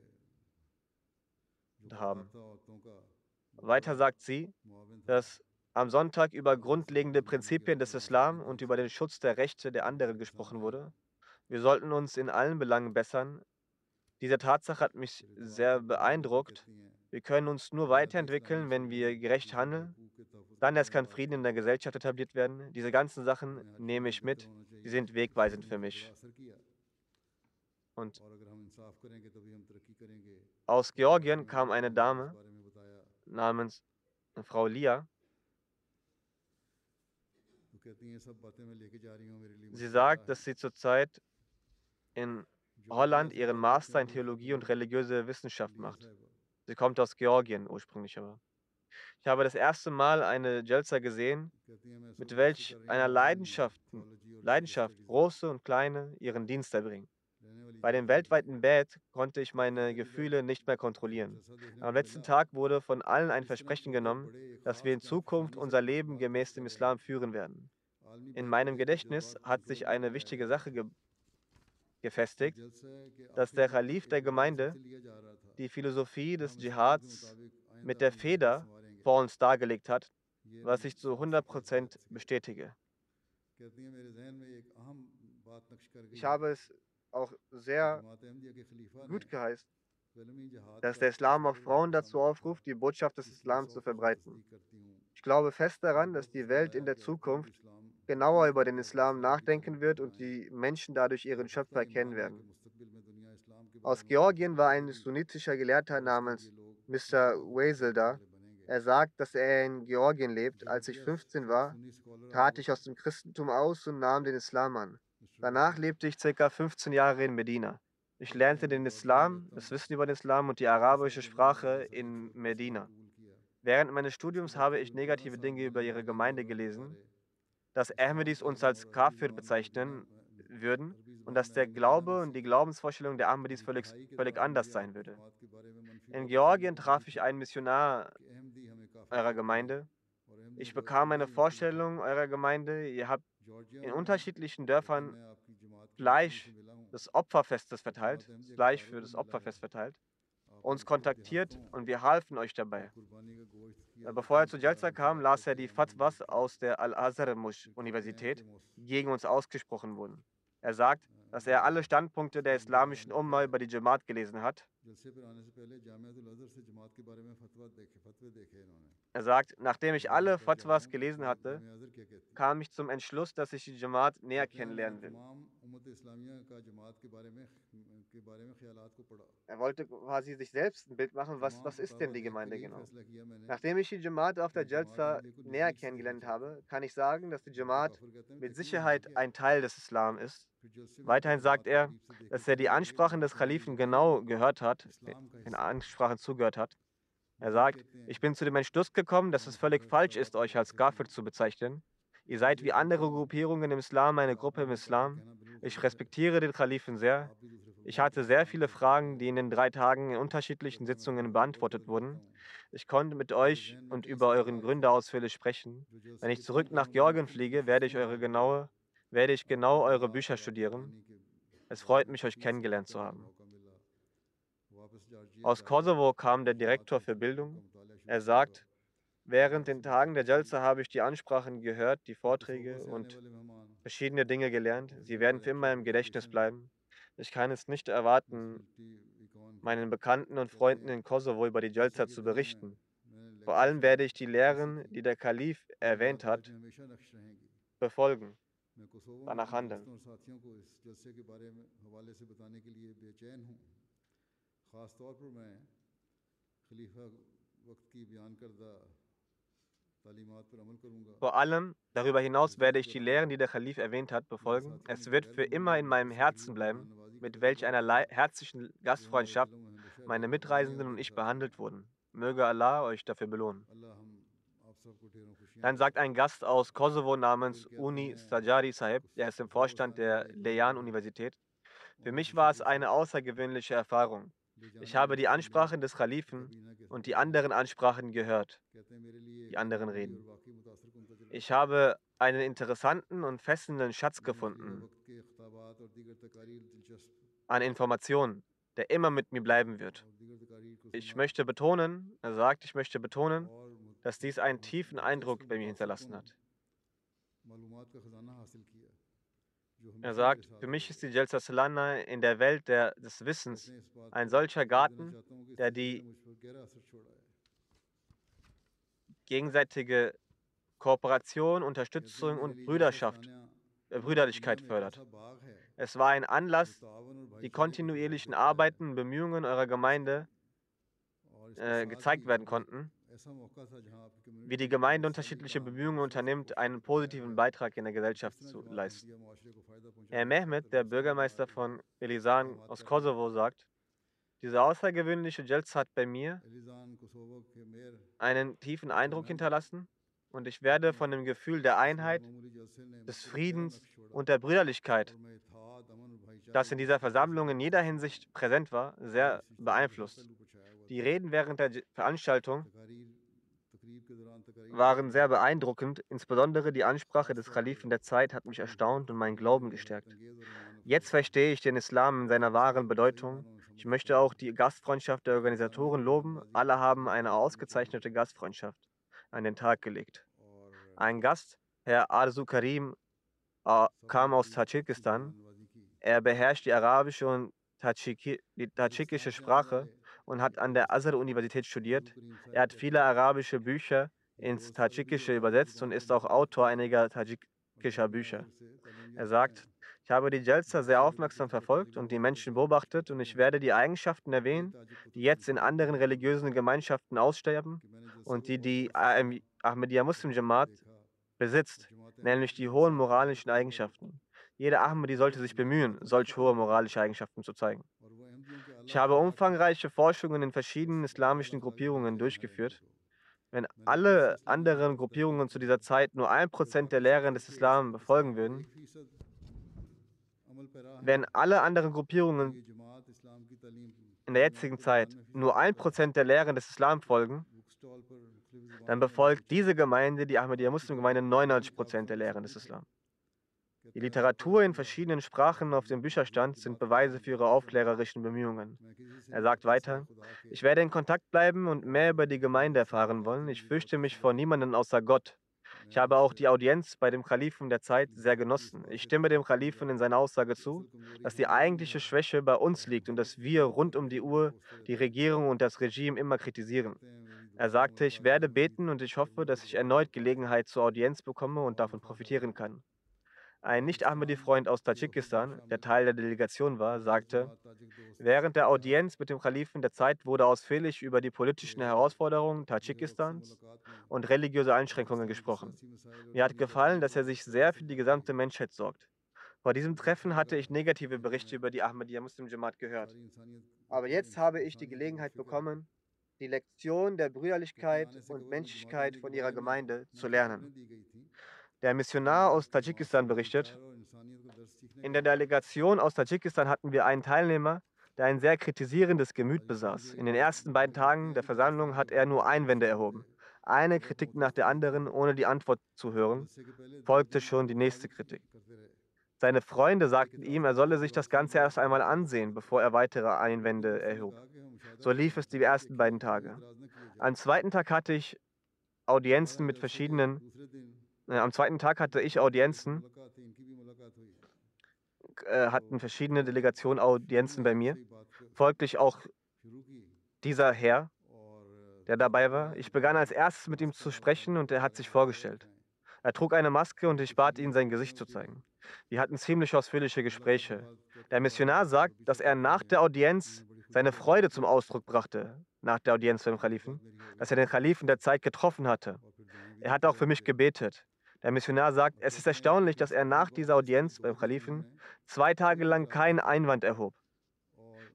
Speaker 2: Weiter sagt sie, dass am Sonntag über grundlegende Prinzipien des Islam und über den Schutz der Rechte der anderen gesprochen wurde. Wir sollten uns in allen Belangen bessern. Diese Tatsache hat mich sehr beeindruckt. Wir können uns nur weiterentwickeln, wenn wir gerecht handeln. Dann erst kann Frieden in der Gesellschaft etabliert werden. Diese ganzen Sachen nehme ich mit. Sie sind wegweisend für mich. Und aus Georgien kam eine Dame namens Frau Lia. Sie sagt, dass sie zurzeit in Holland ihren Master in Theologie und religiöse Wissenschaft macht. Sie kommt aus Georgien ursprünglich aber. Ich habe das erste Mal eine Jalsa gesehen, mit welch einer Leidenschaft, Leidenschaft große und kleine ihren Dienst erbringen. Bei dem weltweiten Bett konnte ich meine Gefühle nicht mehr kontrollieren. Am letzten Tag wurde von allen ein Versprechen genommen, dass wir in Zukunft unser Leben gemäß dem Islam führen werden. In meinem Gedächtnis hat sich eine wichtige Sache ge gefestigt, dass der Khalif der Gemeinde die Philosophie des Dschihads mit der Feder vor uns dargelegt hat, was ich zu 100% bestätige. Ich habe es auch sehr gut geheißt, dass der Islam auch Frauen dazu aufruft, die Botschaft des Islam zu verbreiten. Ich glaube fest daran, dass die Welt in der Zukunft genauer über den Islam nachdenken wird und die Menschen dadurch ihren Schöpfer erkennen werden. Aus Georgien war ein sunnitischer Gelehrter namens Mr. Weisel da. Er sagt, dass er in Georgien lebt. Als ich 15 war, trat ich aus dem Christentum aus und nahm den Islam an. Danach lebte ich ca. 15 Jahre in Medina. Ich lernte den Islam, das Wissen über den Islam und die arabische Sprache in Medina. Während meines Studiums habe ich negative Dinge über ihre Gemeinde gelesen, dass Ahmadis uns als Kafir bezeichnen würden und dass der Glaube und die Glaubensvorstellung der Ahmadis völlig, völlig anders sein würde. In Georgien traf ich einen Missionar eurer Gemeinde. Ich bekam eine Vorstellung eurer Gemeinde. Ihr habt in unterschiedlichen Dörfern Fleisch des Opferfestes verteilt, Fleisch für das Opferfest verteilt, uns kontaktiert und wir halfen euch dabei. Bevor er zu Jalsa kam, las er die Fatwas aus der Al-Azhar-Universität, die gegen uns ausgesprochen wurden. Er sagt, dass er alle Standpunkte der islamischen Umma über die Jamaat gelesen hat. Er sagt, nachdem ich alle Fatwas gelesen hatte, kam ich zum Entschluss, dass ich die Jamaat näher kennenlernen will. Er wollte quasi sich selbst ein Bild machen, was, was ist denn die Gemeinde genau. Nachdem ich die Jamaat auf der Jalsa näher kennengelernt habe, kann ich sagen, dass die Jamaat mit Sicherheit ein Teil des Islam ist. Weiterhin sagt er, dass er die Ansprachen des Kalifen genau gehört hat, den Ansprachen zugehört hat. Er sagt, ich bin zu dem Entschluss gekommen, dass es völlig falsch ist, euch als Gafir zu bezeichnen. Ihr seid wie andere Gruppierungen im Islam eine Gruppe im Islam. Ich respektiere den Kalifen sehr. Ich hatte sehr viele Fragen, die in den drei Tagen in unterschiedlichen Sitzungen beantwortet wurden. Ich konnte mit euch und über euren Gründer ausführlich sprechen. Wenn ich zurück nach Georgien fliege, werde ich, eure genaue, werde ich genau eure Bücher studieren. Es freut mich, euch kennengelernt zu haben. Aus Kosovo kam der Direktor für Bildung. Er sagt, während den Tagen der Jalsa habe ich die Ansprachen gehört, die Vorträge und verschiedene Dinge gelernt. Sie werden für immer im Gedächtnis bleiben. Ich kann es nicht erwarten, meinen Bekannten und Freunden in Kosovo über die Jalsa zu berichten. Vor allem werde ich die Lehren, die der Kalif erwähnt hat, befolgen, danach handeln. Vor allem darüber hinaus werde ich die Lehren, die der Kalif erwähnt hat, befolgen. Es wird für immer in meinem Herzen bleiben, mit welch einer herzlichen Gastfreundschaft meine Mitreisenden und ich behandelt wurden. Möge Allah euch dafür belohnen. Dann sagt ein Gast aus Kosovo namens Uni Sajari Sahib, der ist im Vorstand der Leyan-Universität. Für mich war es eine außergewöhnliche Erfahrung. Ich habe die Ansprachen des Kalifen und die anderen Ansprachen gehört, die anderen Reden. Ich habe einen interessanten und fesselnden Schatz gefunden an Informationen, der immer mit mir bleiben wird. Ich möchte betonen, er sagt, ich möchte betonen, dass dies einen tiefen Eindruck bei mir hinterlassen hat. Er sagt, für mich ist die Jalsa Salana in der Welt der, des Wissens ein solcher Garten, der die gegenseitige Kooperation, Unterstützung und Brüderschaft, äh, Brüderlichkeit fördert. Es war ein Anlass, die kontinuierlichen Arbeiten und Bemühungen eurer Gemeinde äh, gezeigt werden konnten wie die Gemeinde unterschiedliche Bemühungen unternimmt, einen positiven Beitrag in der Gesellschaft zu leisten. Herr Mehmet, der Bürgermeister von Elisan aus Kosovo, sagt, diese außergewöhnliche Jelz hat bei mir einen tiefen Eindruck hinterlassen und ich werde von dem Gefühl der Einheit, des Friedens und der Brüderlichkeit, das in dieser Versammlung in jeder Hinsicht präsent war, sehr beeinflusst. Die Reden während der Veranstaltung waren sehr beeindruckend. Insbesondere die Ansprache des Kalifen der Zeit hat mich erstaunt und meinen Glauben gestärkt. Jetzt verstehe ich den Islam in seiner wahren Bedeutung. Ich möchte auch die Gastfreundschaft der Organisatoren loben. Alle haben eine ausgezeichnete Gastfreundschaft an den Tag gelegt. Ein Gast, Herr Arzu Karim, kam aus Tadschikistan. Er beherrscht die arabische und die tadschikische Sprache und hat an der Azhar-Universität studiert. Er hat viele arabische Bücher ins Tadschikische übersetzt und ist auch Autor einiger tadschikischer Bücher. Er sagt, ich habe die Jalsa sehr aufmerksam verfolgt und die Menschen beobachtet und ich werde die Eigenschaften erwähnen, die jetzt in anderen religiösen Gemeinschaften aussterben und die die Ahmadiyya Muslim Jamaat besitzt, nämlich die hohen moralischen Eigenschaften. Jeder Ahmadi sollte sich bemühen, solch hohe moralische Eigenschaften zu zeigen. Ich habe umfangreiche Forschungen in verschiedenen islamischen Gruppierungen durchgeführt. Wenn alle anderen Gruppierungen zu dieser Zeit nur ein Prozent der Lehren des Islam befolgen würden, wenn alle anderen Gruppierungen in der jetzigen Zeit nur ein Prozent der Lehren des Islam folgen, dann befolgt diese Gemeinde, die Ahmadiyya Muslim Gemeinde, 99 Prozent der Lehren des Islam. Die Literatur in verschiedenen Sprachen auf dem Bücherstand sind Beweise für ihre aufklärerischen Bemühungen. Er sagt weiter, ich werde in Kontakt bleiben und mehr über die Gemeinde erfahren wollen. Ich fürchte mich vor niemandem außer Gott. Ich habe auch die Audienz bei dem Kalifen der Zeit sehr genossen. Ich stimme dem Kalifen in seiner Aussage zu, dass die eigentliche Schwäche bei uns liegt und dass wir rund um die Uhr die Regierung und das Regime immer kritisieren. Er sagte, ich werde beten und ich hoffe, dass ich erneut Gelegenheit zur Audienz bekomme und davon profitieren kann. Ein Nicht-Ahmadi-Freund aus Tadschikistan, der Teil der Delegation war, sagte, während der Audienz mit dem Kalifen der Zeit wurde ausführlich über die politischen Herausforderungen Tadschikistans und religiöse Einschränkungen gesprochen. Mir hat gefallen, dass er sich sehr für die gesamte Menschheit sorgt. Vor diesem Treffen hatte ich negative Berichte über die Ahmadiyya Muslim Jamaat gehört. Aber jetzt habe ich die Gelegenheit bekommen, die Lektion der Brüderlichkeit und Menschlichkeit von ihrer Gemeinde zu lernen. Der Missionar aus Tadschikistan berichtet, in der Delegation aus Tadschikistan hatten wir einen Teilnehmer, der ein sehr kritisierendes Gemüt besaß. In den ersten beiden Tagen der Versammlung hat er nur Einwände erhoben. Eine Kritik nach der anderen, ohne die Antwort zu hören, folgte schon die nächste Kritik. Seine Freunde sagten ihm, er solle sich das Ganze erst einmal ansehen, bevor er weitere Einwände erhob. So lief es die ersten beiden Tage. Am zweiten Tag hatte ich Audienzen mit verschiedenen am zweiten Tag hatte ich Audienzen, äh, hatten verschiedene Delegationen Audienzen bei mir. Folglich auch dieser Herr, der dabei war. Ich begann als erstes mit ihm zu sprechen und er hat sich vorgestellt. Er trug eine Maske und ich bat ihn, sein Gesicht zu zeigen. Wir hatten ziemlich ausführliche Gespräche. Der Missionar sagt, dass er nach der Audienz seine Freude zum Ausdruck brachte nach der Audienz beim Kalifen, dass er den Kalifen der Zeit getroffen hatte. Er hat auch für mich gebetet. Der Missionar sagt, es ist erstaunlich, dass er nach dieser Audienz beim Kalifen zwei Tage lang keinen Einwand erhob.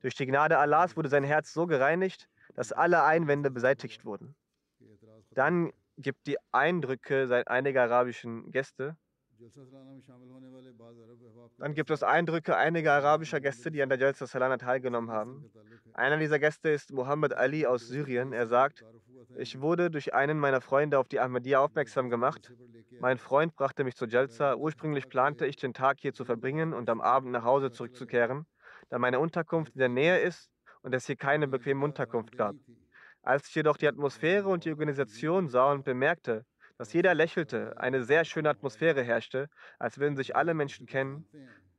Speaker 2: Durch die Gnade Allahs wurde sein Herz so gereinigt, dass alle Einwände beseitigt wurden. Dann gibt die Eindrücke einiger arabischen Gäste. Dann gibt es Eindrücke einiger arabischer Gäste, die an der Jalsa Salana teilgenommen haben. Einer dieser Gäste ist Muhammad Ali aus Syrien. Er sagt, ich wurde durch einen meiner Freunde auf die Ahmadiyya aufmerksam gemacht. Mein Freund brachte mich zur Jalsa. Ursprünglich plante ich, den Tag hier zu verbringen und am Abend nach Hause zurückzukehren, da meine Unterkunft in der Nähe ist und es hier keine bequeme Unterkunft gab. Als ich jedoch die Atmosphäre und die Organisation sah und bemerkte, dass jeder lächelte, eine sehr schöne Atmosphäre herrschte, als würden sich alle Menschen kennen.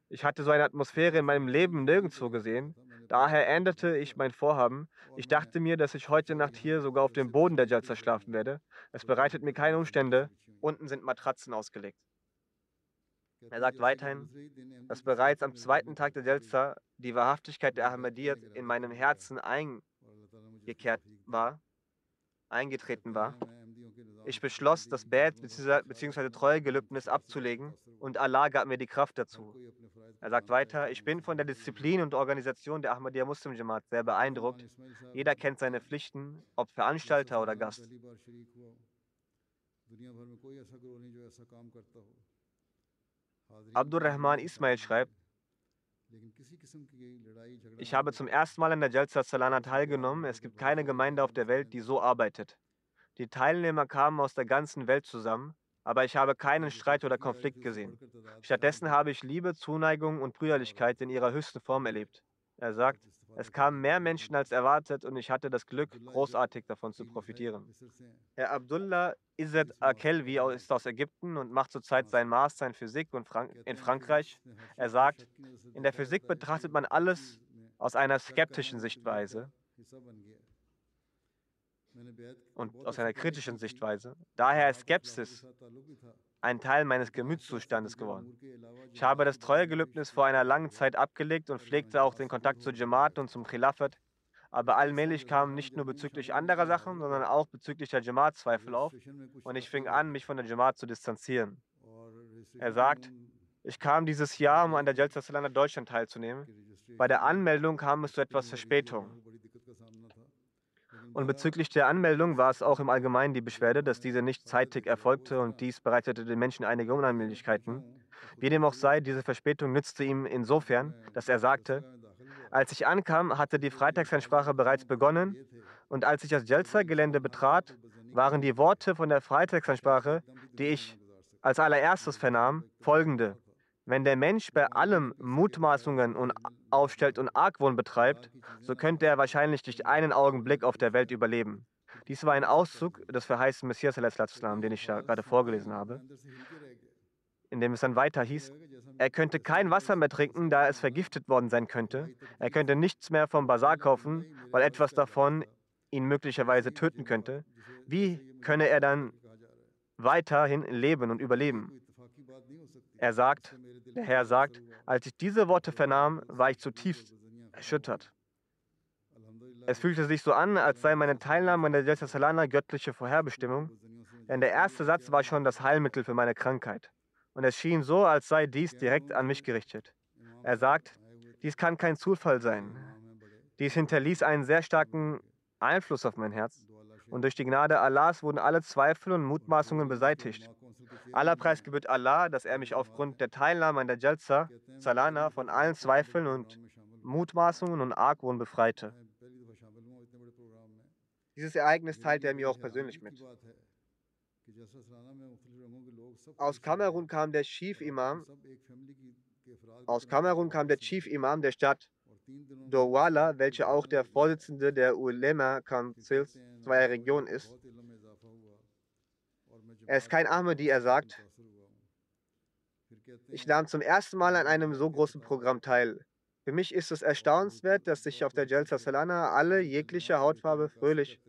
Speaker 2: Ich hatte so eine Atmosphäre in meinem Leben nirgendwo gesehen. Daher änderte ich mein Vorhaben. Ich dachte mir, dass ich heute Nacht hier sogar auf dem Boden der Jalsa schlafen werde. Es bereitet mir keine Umstände. Unten sind Matratzen ausgelegt. Er sagt weiterhin, dass bereits am zweiten Tag der Jalsa die Wahrhaftigkeit der Ahmadiyyat in meinem Herzen eingekehrt war, eingetreten war. Ich beschloss, das Bad bzw. Treuegelübnis abzulegen und Allah gab mir die Kraft dazu. Er sagt weiter, ich bin von der Disziplin und Organisation der Ahmadiyya Muslim Jamaat sehr beeindruckt. Jeder kennt seine Pflichten, ob Veranstalter oder Gast. Abdurrahman Ismail schreibt, ich habe zum ersten Mal an der Jalsa Salana teilgenommen. Es gibt keine Gemeinde auf der Welt, die so arbeitet. Die Teilnehmer kamen aus der ganzen Welt zusammen, aber ich habe keinen Streit oder Konflikt gesehen. Stattdessen habe ich Liebe, Zuneigung und Brüderlichkeit in ihrer höchsten Form erlebt. Er sagt, es kamen mehr Menschen als erwartet und ich hatte das Glück, großartig davon zu profitieren. Herr Abdullah Izzet Akelvi ist aus Ägypten und macht zurzeit seinen Master in Physik in Frankreich. Er sagt, in der Physik betrachtet man alles aus einer skeptischen Sichtweise und aus einer kritischen Sichtweise. Daher ist Skepsis ein Teil meines Gemütszustandes geworden. Ich habe das Treuegelübnis vor einer langen Zeit abgelegt und pflegte auch den Kontakt zur Jamaat und zum Khilafat. Aber allmählich kamen nicht nur bezüglich anderer Sachen, sondern auch bezüglich der Jamaat Zweifel auf und ich fing an, mich von der Jamaat zu distanzieren. Er sagt, ich kam dieses Jahr, um an der Jalsa Deutschland teilzunehmen. Bei der Anmeldung kam es zu etwas Verspätung. Und bezüglich der Anmeldung war es auch im Allgemeinen die Beschwerde, dass diese nicht zeitig erfolgte und dies bereitete den Menschen einige Unannehmlichkeiten. Wie dem auch sei, diese Verspätung nützte ihm insofern, dass er sagte, als ich ankam, hatte die Freitagsansprache bereits begonnen und als ich das Jelzer-Gelände betrat, waren die Worte von der Freitagsansprache, die ich als allererstes vernahm, folgende. Wenn der Mensch bei allem Mutmaßungen und aufstellt und Argwohn betreibt, so könnte er wahrscheinlich nicht einen Augenblick auf der Welt überleben. Dies war ein Auszug des verheißten Messias, den ich gerade vorgelesen habe, in dem es dann weiter hieß, er könnte kein Wasser mehr trinken, da es vergiftet worden sein könnte. Er könnte nichts mehr vom Bazar kaufen, weil etwas davon ihn möglicherweise töten könnte. Wie könne er dann weiterhin leben und überleben? Er sagt, der Herr sagt, als ich diese Worte vernahm, war ich zutiefst erschüttert. Es fühlte sich so an, als sei meine Teilnahme an der Jalsa Salana göttliche Vorherbestimmung, denn der erste Satz war schon das Heilmittel für meine Krankheit. Und es schien so, als sei dies direkt an mich gerichtet. Er sagt, dies kann kein Zufall sein. Dies hinterließ einen sehr starken Einfluss auf mein Herz. Und durch die Gnade Allahs wurden alle Zweifel und Mutmaßungen beseitigt. Aller Preis gebührt Allah, dass er mich aufgrund der Teilnahme an der Jalsa Salana von allen Zweifeln und Mutmaßungen und Argwohn befreite. Dieses Ereignis teilt er mir auch persönlich mit. Aus Kamerun kam der Chief Imam aus Kamerun kam der Chief Imam der Stadt Douala, welcher auch der Vorsitzende der Ulema Councils zweier Regionen ist. Er ist kein Ahmadi, er sagt, ich nahm zum ersten Mal an einem so großen Programm teil. Für mich ist es erstaunenswert, dass sich auf der Jalsa Salana alle jeglicher Hautfarbe fröhlich,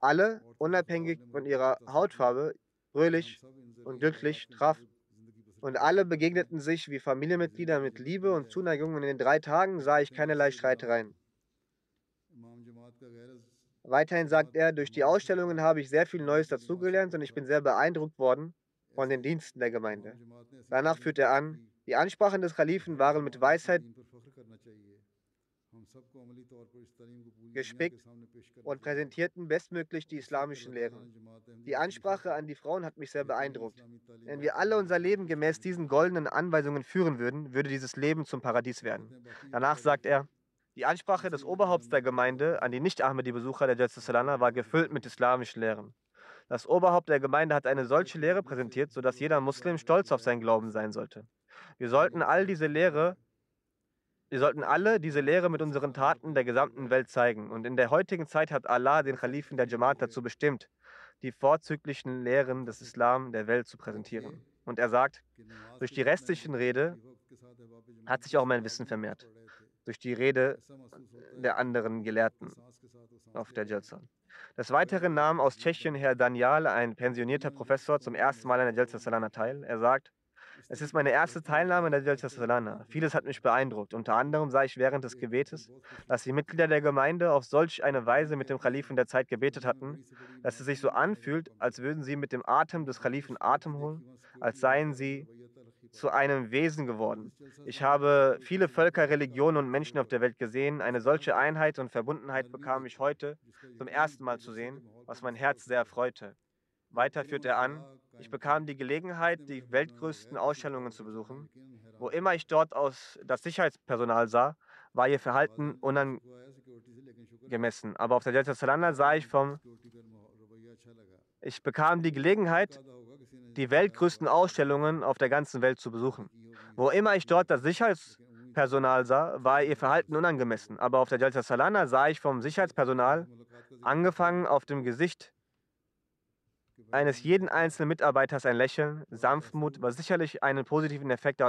Speaker 2: alle, unabhängig von ihrer Hautfarbe, fröhlich und glücklich trafen. Und alle begegneten sich wie Familienmitglieder mit Liebe und Zuneigung und in den drei Tagen sah ich keinerlei Streitereien. Weiterhin sagt er, durch die Ausstellungen habe ich sehr viel Neues dazugelernt und ich bin sehr beeindruckt worden von den Diensten der Gemeinde. Danach führt er an, die Ansprachen des Kalifen waren mit Weisheit gespickt und präsentierten bestmöglich die islamischen Lehren. Die Ansprache an die Frauen hat mich sehr beeindruckt. Wenn wir alle unser Leben gemäß diesen goldenen Anweisungen führen würden, würde dieses Leben zum Paradies werden. Danach sagt er, die Ansprache des Oberhaupts der Gemeinde an die Nicht-Ahmadi-Besucher der Jalsa war gefüllt mit islamischen Lehren. Das Oberhaupt der Gemeinde hat eine solche Lehre präsentiert, sodass jeder Muslim stolz auf seinen Glauben sein sollte. Wir sollten all diese Lehre wir sollten alle diese Lehre mit unseren Taten der gesamten Welt zeigen. Und in der heutigen Zeit hat Allah den Khalifen der Jamaat dazu bestimmt, die vorzüglichen Lehren des Islam der Welt zu präsentieren. Und er sagt, durch die restlichen Rede hat sich auch mein Wissen vermehrt. Durch die Rede der anderen Gelehrten auf der Jalsa. Des Weiteren nahm aus Tschechien Herr Daniel, ein pensionierter Professor, zum ersten Mal an der Jalsa Salana teil. Er sagt, es ist meine erste Teilnahme in der Jalsa Salana. Vieles hat mich beeindruckt. Unter anderem sah ich während des Gebetes, dass die Mitglieder der Gemeinde auf solch eine Weise mit dem Kalifen der Zeit gebetet hatten, dass es sich so anfühlt, als würden sie mit dem Atem des Kalifen Atem holen, als seien sie zu einem Wesen geworden. Ich habe viele Völker, Religionen und Menschen auf der Welt gesehen. Eine solche Einheit und Verbundenheit bekam ich heute zum ersten Mal zu sehen, was mein Herz sehr freute. Weiter führt er an, ich bekam die Gelegenheit, die weltgrößten Ausstellungen zu besuchen. Wo immer ich dort aus das Sicherheitspersonal sah, war ihr Verhalten unangemessen. Aber auf der Delta Salana sah ich vom ich bekam die Gelegenheit, die weltgrößten Ausstellungen auf der ganzen Welt zu besuchen. Wo immer ich dort das Sicherheitspersonal sah, war ihr Verhalten unangemessen. Aber auf der Delta Salana sah ich vom Sicherheitspersonal, angefangen auf dem Gesicht eines jeden einzelnen Mitarbeiters ein Lächeln, Sanftmut, was sicherlich einen positiven Effekt,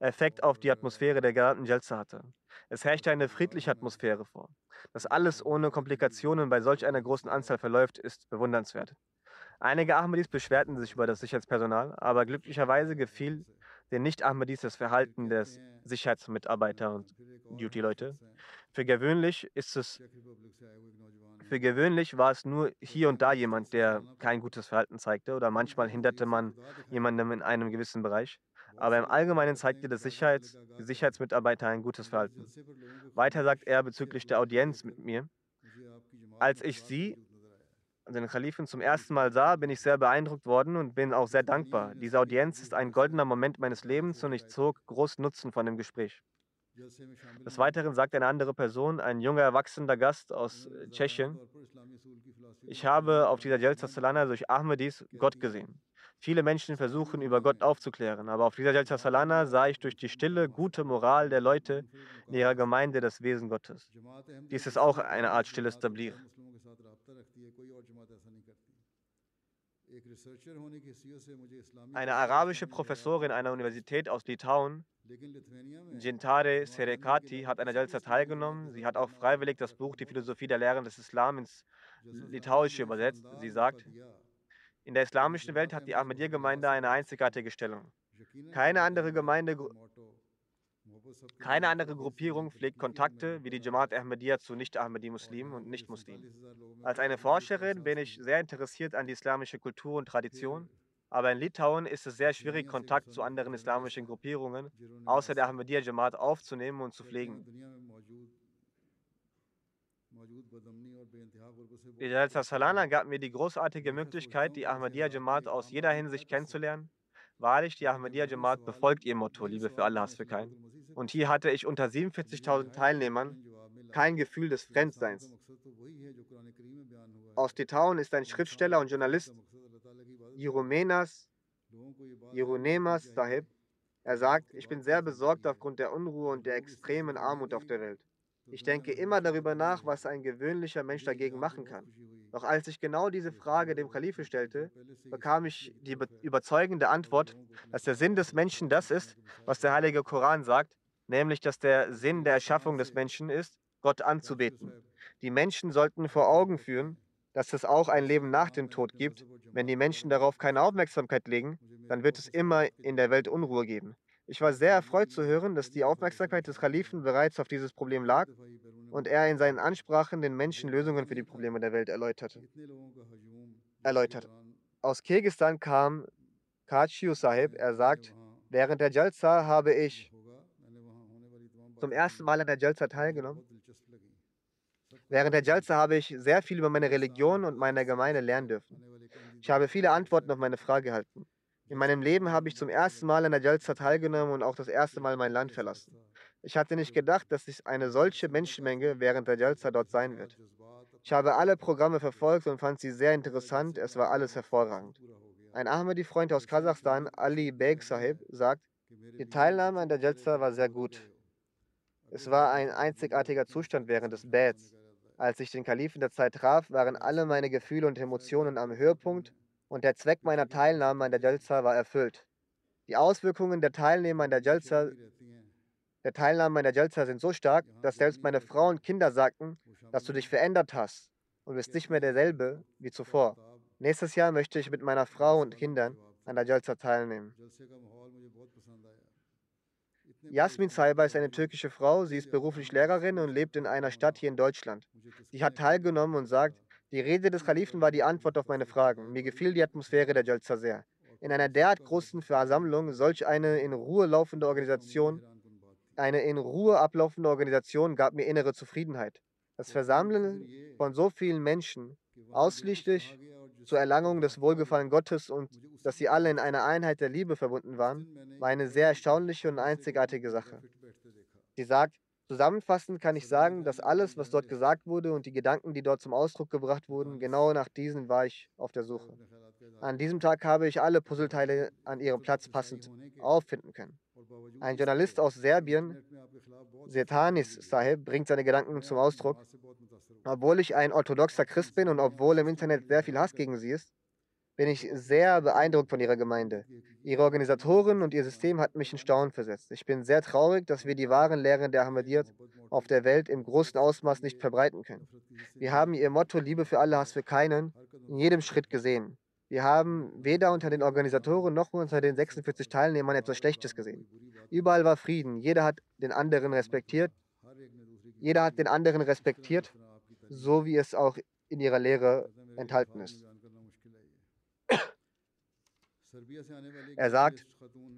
Speaker 2: Effekt auf die Atmosphäre der gesamten Jelze hatte. Es herrschte eine friedliche Atmosphäre vor. Dass alles ohne Komplikationen bei solch einer großen Anzahl verläuft, ist bewundernswert. Einige Ahmadis beschwerten sich über das Sicherheitspersonal, aber glücklicherweise gefiel den Nicht-Ahmadis das Verhalten des Sicherheitsmitarbeiter und Duty-Leute. Für gewöhnlich ist es für gewöhnlich war es nur hier und da jemand, der kein gutes Verhalten zeigte oder manchmal hinderte man jemandem in einem gewissen Bereich. Aber im Allgemeinen zeigte der Sicherheits Sicherheitsmitarbeiter ein gutes Verhalten. Weiter sagt er bezüglich der Audienz mit mir, als ich sie, den Kalifen, zum ersten Mal sah, bin ich sehr beeindruckt worden und bin auch sehr dankbar. Diese Audienz ist ein goldener Moment meines Lebens und ich zog großen Nutzen von dem Gespräch. Des Weiteren sagt eine andere Person, ein junger, erwachsener Gast aus äh, Tschechien, ich habe auf dieser Jalsa Salana durch Ahmadis Gott gesehen. Viele Menschen versuchen, über Gott aufzuklären, aber auf dieser Jalsa Salana sah ich durch die stille, gute Moral der Leute in ihrer Gemeinde das Wesen Gottes. Dies ist auch eine Art stilles Tablir. Eine arabische Professorin einer Universität aus Litauen Jintare Serekati hat an der Jalsa teilgenommen. Sie hat auch freiwillig das Buch Die Philosophie der Lehren des Islam ins Litauische übersetzt. Sie sagt, in der islamischen Welt hat die Ahmadiyya-Gemeinde eine einzigartige Stellung. Keine andere Gemeinde, keine andere Gruppierung pflegt Kontakte wie die Jamaat Ahmadiyya zu Nicht-Ahmadi-Muslimen und Nicht-Muslimen. Als eine Forscherin bin ich sehr interessiert an die islamische Kultur und Tradition aber in Litauen ist es sehr schwierig, Kontakt zu anderen islamischen Gruppierungen außer der Ahmadiyya Jamaat aufzunehmen und zu pflegen. Jalsa Salana gab mir die großartige Möglichkeit, die Ahmadiyya Jamaat aus jeder Hinsicht kennenzulernen. Wahrlich, die Ahmadiyya Jamaat befolgt ihr Motto, Liebe für Allah, Hass für keinen. Und hier hatte ich unter 47.000 Teilnehmern kein Gefühl des Fremdseins. Aus Litauen ist ein Schriftsteller und Journalist Jiromenas, Jironemas Sahib. Er sagt, ich bin sehr besorgt aufgrund der Unruhe und der extremen Armut auf der Welt. Ich denke immer darüber nach, was ein gewöhnlicher Mensch dagegen machen kann. Doch als ich genau diese Frage dem Kalifen stellte, bekam ich die überzeugende Antwort, dass der Sinn des Menschen das ist, was der Heilige Koran sagt, nämlich dass der Sinn der Erschaffung des Menschen ist, Gott anzubeten. Die Menschen sollten vor Augen führen, dass es auch ein Leben nach dem Tod gibt. Wenn die Menschen darauf keine Aufmerksamkeit legen, dann wird es immer in der Welt Unruhe geben. Ich war sehr erfreut zu hören, dass die Aufmerksamkeit des Kalifen bereits auf dieses Problem lag und er in seinen Ansprachen den Menschen Lösungen für die Probleme der Welt erläuterte. erläutert. Aus Kirgisistan kam Kachiu Sahib. Er sagt, während der Jalsa habe ich zum ersten Mal an der Jalsa teilgenommen. Während der Jalsa habe ich sehr viel über meine Religion und meine Gemeinde lernen dürfen. Ich habe viele Antworten auf meine Frage erhalten. In meinem Leben habe ich zum ersten Mal an der Jalsa teilgenommen und auch das erste Mal mein Land verlassen. Ich hatte nicht gedacht, dass es eine solche Menschenmenge während der Jalsa dort sein wird. Ich habe alle Programme verfolgt und fand sie sehr interessant. Es war alles hervorragend. Ein Ahmadi-Freund aus Kasachstan, Ali Beg Sahib, sagt, die Teilnahme an der Jalsa war sehr gut. Es war ein einzigartiger Zustand während des Bäds. Als ich den Kalifen der Zeit traf, waren alle meine Gefühle und Emotionen am Höhepunkt und der Zweck meiner Teilnahme an der Jalsa war erfüllt. Die Auswirkungen der Teilnehmer an der Jalsa der Teilnahme an der Jalsa sind so stark, dass selbst meine Frau und Kinder sagten, dass du dich verändert hast und bist nicht mehr derselbe wie zuvor. Nächstes Jahr möchte ich mit meiner Frau und Kindern an der Jalsa teilnehmen. Jasmin Saiba ist eine türkische Frau. Sie ist beruflich Lehrerin und lebt in einer Stadt hier in Deutschland. Sie hat teilgenommen und sagt, die Rede des Kalifen war die Antwort auf meine Fragen. Mir gefiel die Atmosphäre der Jalsa sehr. In einer derart großen Versammlung solch eine in Ruhe laufende Organisation eine in Ruhe ablaufende Organisation gab mir innere Zufriedenheit. Das Versammeln von so vielen Menschen, ausschließlich zur Erlangung des Wohlgefallen Gottes und dass sie alle in einer Einheit der Liebe verbunden waren, war eine sehr erstaunliche und einzigartige Sache. Sie sagt, zusammenfassend kann ich sagen, dass alles, was dort gesagt wurde und die Gedanken, die dort zum Ausdruck gebracht wurden, genau nach diesen war ich auf der Suche. An diesem Tag habe ich alle Puzzleteile an ihrem Platz passend auffinden können. Ein Journalist aus Serbien, Setanis Sahib, bringt seine Gedanken zum Ausdruck. Obwohl ich ein orthodoxer Christ bin und obwohl im Internet sehr viel Hass gegen sie ist, bin ich sehr beeindruckt von ihrer Gemeinde. Ihre Organisatoren und ihr System hat mich in Staunen versetzt. Ich bin sehr traurig, dass wir die wahren Lehren der Ahmadiyyat auf der Welt im großen Ausmaß nicht verbreiten können. Wir haben ihr Motto Liebe für alle, Hass für keinen in jedem Schritt gesehen. Wir haben weder unter den Organisatoren noch unter den 46 Teilnehmern etwas Schlechtes gesehen. Überall war Frieden. Jeder hat den anderen respektiert. Jeder hat den anderen respektiert, so wie es auch in ihrer Lehre enthalten ist. Er sagt,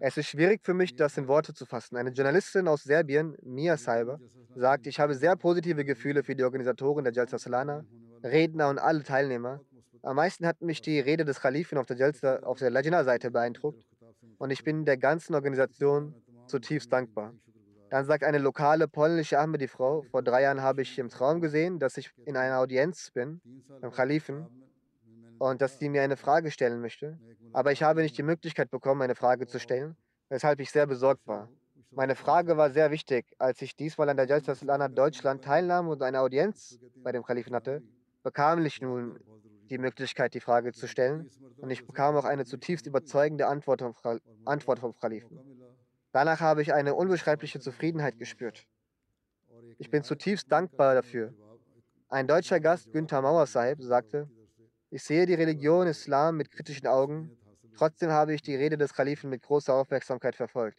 Speaker 2: es ist schwierig für mich, das in Worte zu fassen. Eine Journalistin aus Serbien, Mia Saiba, sagt, ich habe sehr positive Gefühle für die Organisatoren der Jalsa Salana, Redner und alle Teilnehmer. Am meisten hat mich die Rede des Khalifen auf der Jalsa, auf der Lajna-Seite beeindruckt und ich bin der ganzen Organisation zutiefst dankbar. Dann sagt eine lokale polnische Ahmadi-Frau, vor drei Jahren habe ich im Traum gesehen, dass ich in einer Audienz bin beim Khalifen und dass sie mir eine Frage stellen möchte. Aber ich habe nicht die Möglichkeit bekommen, eine Frage zu stellen, weshalb ich sehr besorgt war. Meine Frage war sehr wichtig. Als ich diesmal an der Jalsa Salana Deutschland teilnahm und eine Audienz bei dem Khalifen hatte, bekam ich nun die Möglichkeit, die Frage zu stellen. Und ich bekam auch eine zutiefst überzeugende Antwort vom, Antwort vom Kalifen. Danach habe ich eine unbeschreibliche Zufriedenheit gespürt. Ich bin zutiefst dankbar dafür. Ein deutscher Gast, Günther Mauer Sahib, sagte, ich sehe die Religion Islam mit kritischen Augen, trotzdem habe ich die Rede des Kalifen mit großer Aufmerksamkeit verfolgt.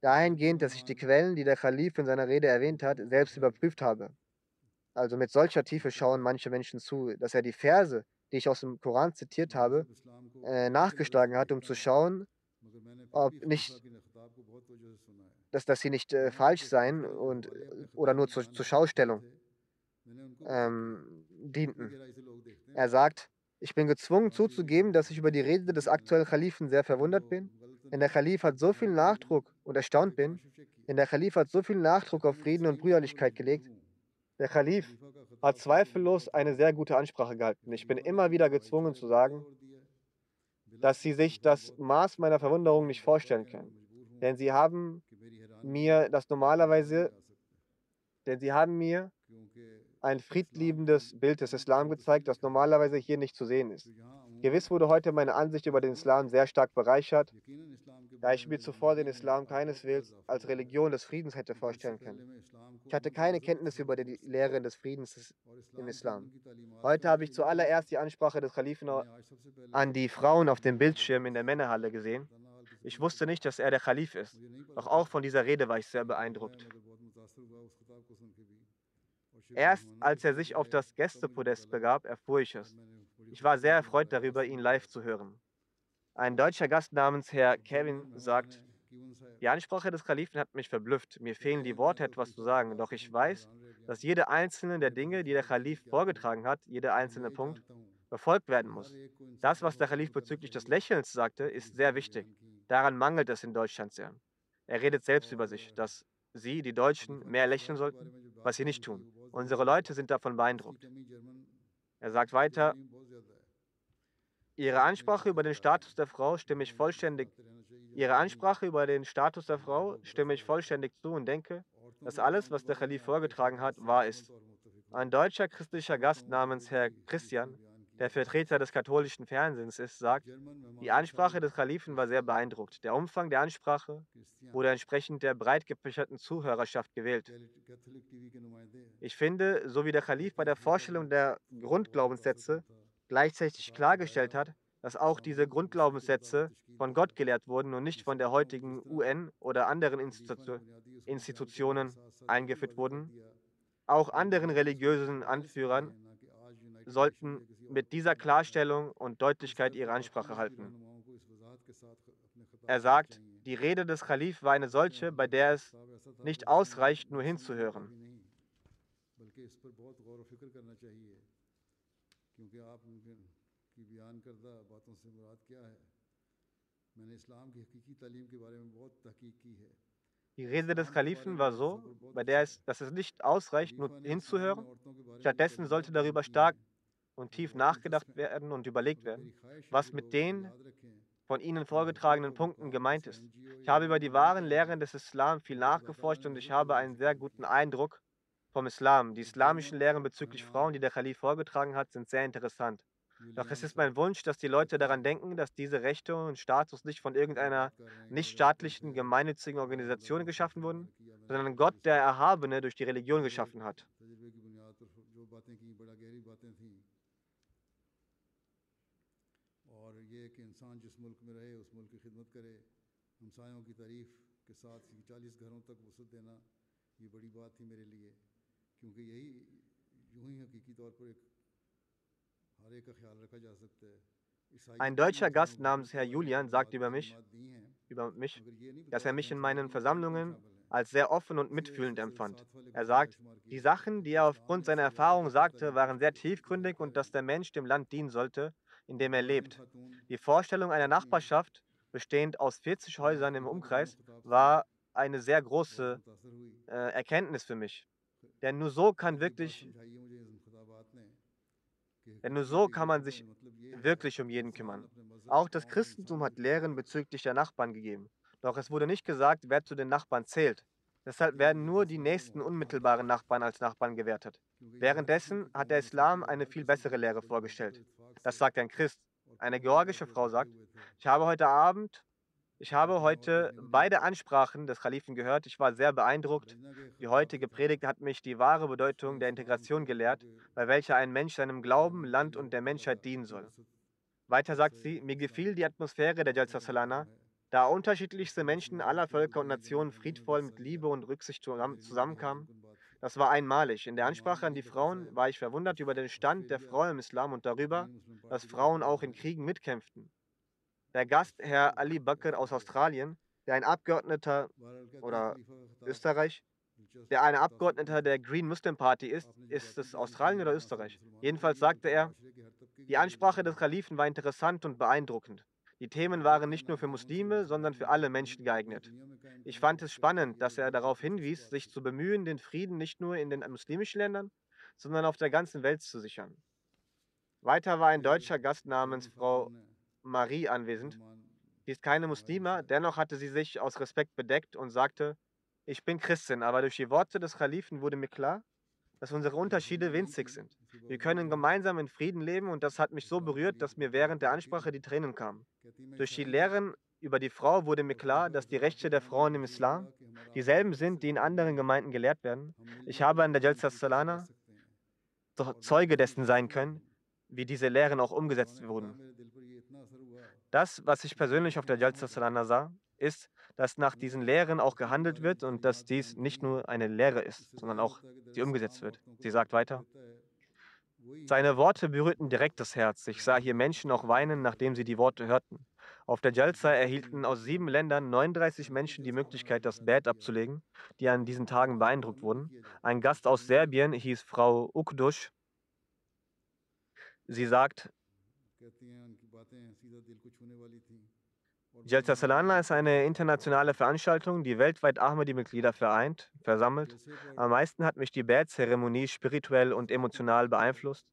Speaker 2: Dahingehend, dass ich die Quellen, die der Kalif in seiner Rede erwähnt hat, selbst überprüft habe. Also mit solcher Tiefe schauen manche Menschen zu, dass er die Verse, die ich aus dem Koran zitiert habe, äh, nachgeschlagen hat, um zu schauen, ob nicht, dass, dass sie nicht äh, falsch seien und, oder nur zur, zur Schaustellung ähm, dienten. Er sagt, ich bin gezwungen zuzugeben, dass ich über die Rede des aktuellen Kalifen sehr verwundert bin. Denn der Kalif hat so viel Nachdruck und erstaunt bin. Denn der Kalif hat so viel Nachdruck auf Frieden und Brüderlichkeit gelegt. Der Kalif hat zweifellos eine sehr gute Ansprache gehalten. Ich bin immer wieder gezwungen zu sagen, dass sie sich das Maß meiner Verwunderung nicht vorstellen können. Denn sie haben mir das normalerweise, denn sie haben mir ein friedliebendes Bild des Islam gezeigt, das normalerweise hier nicht zu sehen ist. Gewiss wurde heute meine Ansicht über den Islam sehr stark bereichert, da ich mir zuvor den Islam keineswegs als Religion des Friedens hätte vorstellen können. Ich hatte keine Kenntnis über die Lehre des Friedens im Islam. Heute habe ich zuallererst die Ansprache des Kalifen an die Frauen auf dem Bildschirm in der Männerhalle gesehen. Ich wusste nicht, dass er der Khalif ist. Doch auch von dieser Rede war ich sehr beeindruckt. Erst als er sich auf das Gästepodest begab, erfuhr ich es. Ich war sehr erfreut darüber, ihn live zu hören. Ein deutscher Gast namens Herr Kevin sagt, die Ansprache des Kalifen hat mich verblüfft. Mir fehlen die Worte, etwas zu sagen. Doch ich weiß, dass jede einzelne der Dinge, die der Kalif vorgetragen hat, jeder einzelne Punkt, befolgt werden muss. Das, was der Kalif bezüglich des Lächelns sagte, ist sehr wichtig. Daran mangelt es in Deutschland sehr. Er redet selbst über sich, dass sie, die Deutschen, mehr lächeln sollten, was sie nicht tun. Unsere Leute sind davon beeindruckt. Er sagt weiter, Ihre Ansprache über den Status der Frau stimme ich vollständig. Ihre Ansprache über den Status der Frau stimme ich vollständig zu und denke, dass alles, was der Khalif vorgetragen hat, wahr ist. Ein deutscher christlicher Gast namens Herr Christian, der Vertreter des katholischen Fernsehens ist, sagt, die Ansprache des Kalifen war sehr beeindruckt. Der Umfang der Ansprache wurde entsprechend der breit gefächerten Zuhörerschaft gewählt. Ich finde, so wie der Kalif bei der Vorstellung der Grundglaubenssätze gleichzeitig klargestellt hat, dass auch diese Grundglaubenssätze von Gott gelehrt wurden und nicht von der heutigen UN oder anderen Institu Institutionen eingeführt wurden. Auch anderen religiösen Anführern sollten mit dieser Klarstellung und Deutlichkeit ihre Ansprache halten. Er sagt, die Rede des Khalif war eine solche, bei der es nicht ausreicht, nur hinzuhören. Die Rede des Kalifen war so, bei der es, dass es nicht ausreicht, nur hinzuhören. Stattdessen sollte darüber stark und tief nachgedacht werden und überlegt werden, was mit den von Ihnen vorgetragenen Punkten gemeint ist. Ich habe über die wahren Lehren des Islam viel nachgeforscht und ich habe einen sehr guten Eindruck vom Islam. Die islamischen Lehren bezüglich Frauen, die der Kalif vorgetragen hat, sind sehr interessant. Doch es ist mein Wunsch, dass die Leute daran denken, dass diese Rechte und Status nicht von irgendeiner nichtstaatlichen, gemeinnützigen Organisation geschaffen wurden, sondern Gott, der Erhabene, durch die Religion geschaffen hat. Ein deutscher Gast namens Herr Julian sagt über mich, über mich, dass er mich in meinen Versammlungen als sehr offen und mitfühlend empfand. Er sagt, die Sachen, die er aufgrund seiner Erfahrung sagte, waren sehr tiefgründig und dass der Mensch dem Land dienen sollte, in dem er lebt. Die Vorstellung einer Nachbarschaft, bestehend aus 40 Häusern im Umkreis, war eine sehr große äh, Erkenntnis für mich. Denn nur so kann wirklich denn nur so kann man sich wirklich um jeden kümmern. Auch das Christentum hat Lehren bezüglich der Nachbarn gegeben. Doch es wurde nicht gesagt, wer zu den Nachbarn zählt. Deshalb werden nur die nächsten unmittelbaren Nachbarn als Nachbarn gewertet. Währenddessen hat der Islam eine viel bessere Lehre vorgestellt. Das sagt ein Christ. Eine georgische Frau sagt, ich habe heute Abend ich habe heute beide Ansprachen des Kalifen gehört. Ich war sehr beeindruckt. Die heutige Predigt hat mich die wahre Bedeutung der Integration gelehrt, bei welcher ein Mensch seinem Glauben, Land und der Menschheit dienen soll. Weiter sagt sie, mir gefiel die Atmosphäre der Jalsa Salana, da unterschiedlichste Menschen aller Völker und Nationen friedvoll mit Liebe und Rücksicht zusammenkamen. Das war einmalig. In der Ansprache an die Frauen war ich verwundert über den Stand der Frau im Islam und darüber, dass Frauen auch in Kriegen mitkämpften. Der Gast, Herr Ali Bakr aus Australien, der ein Abgeordneter oder Österreich, der ein Abgeordneter der Green Muslim Party ist, ist es Australien oder Österreich? Jedenfalls sagte er, die Ansprache des Kalifen war interessant und beeindruckend. Die Themen waren nicht nur für Muslime, sondern für alle Menschen geeignet. Ich fand es spannend, dass er darauf hinwies, sich zu bemühen, den Frieden nicht nur in den muslimischen Ländern, sondern auf der ganzen Welt zu sichern. Weiter war ein deutscher Gast namens Frau Marie anwesend. Sie ist keine Muslima, dennoch hatte sie sich aus Respekt bedeckt und sagte, ich bin Christin, aber durch die Worte des Kalifen wurde mir klar, dass unsere Unterschiede winzig sind. Wir können gemeinsam in Frieden leben und das hat mich so berührt, dass mir während der Ansprache die Tränen kamen. Durch die Lehren über die Frau wurde mir klar, dass die Rechte der Frauen im Islam dieselben sind, die in anderen Gemeinden gelehrt werden. Ich habe an der Jalsa Salana Zeuge dessen sein können, wie diese Lehren auch umgesetzt wurden. Das, was ich persönlich auf der Jalsa Salana sah, ist, dass nach diesen Lehren auch gehandelt wird und dass dies nicht nur eine Lehre ist, sondern auch sie umgesetzt wird. Sie sagt weiter, seine Worte berührten direkt das Herz. Ich sah hier Menschen auch weinen, nachdem sie die Worte hörten. Auf der Jalsa erhielten aus sieben Ländern 39 Menschen die Möglichkeit, das Bad abzulegen, die an diesen Tagen beeindruckt wurden. Ein Gast aus Serbien hieß Frau Ukdusch. Sie sagt, Jalsa Salana ist eine internationale Veranstaltung, die weltweit Ahmadi-Mitglieder vereint, versammelt. Am meisten hat mich die Bad-Zeremonie spirituell und emotional beeinflusst.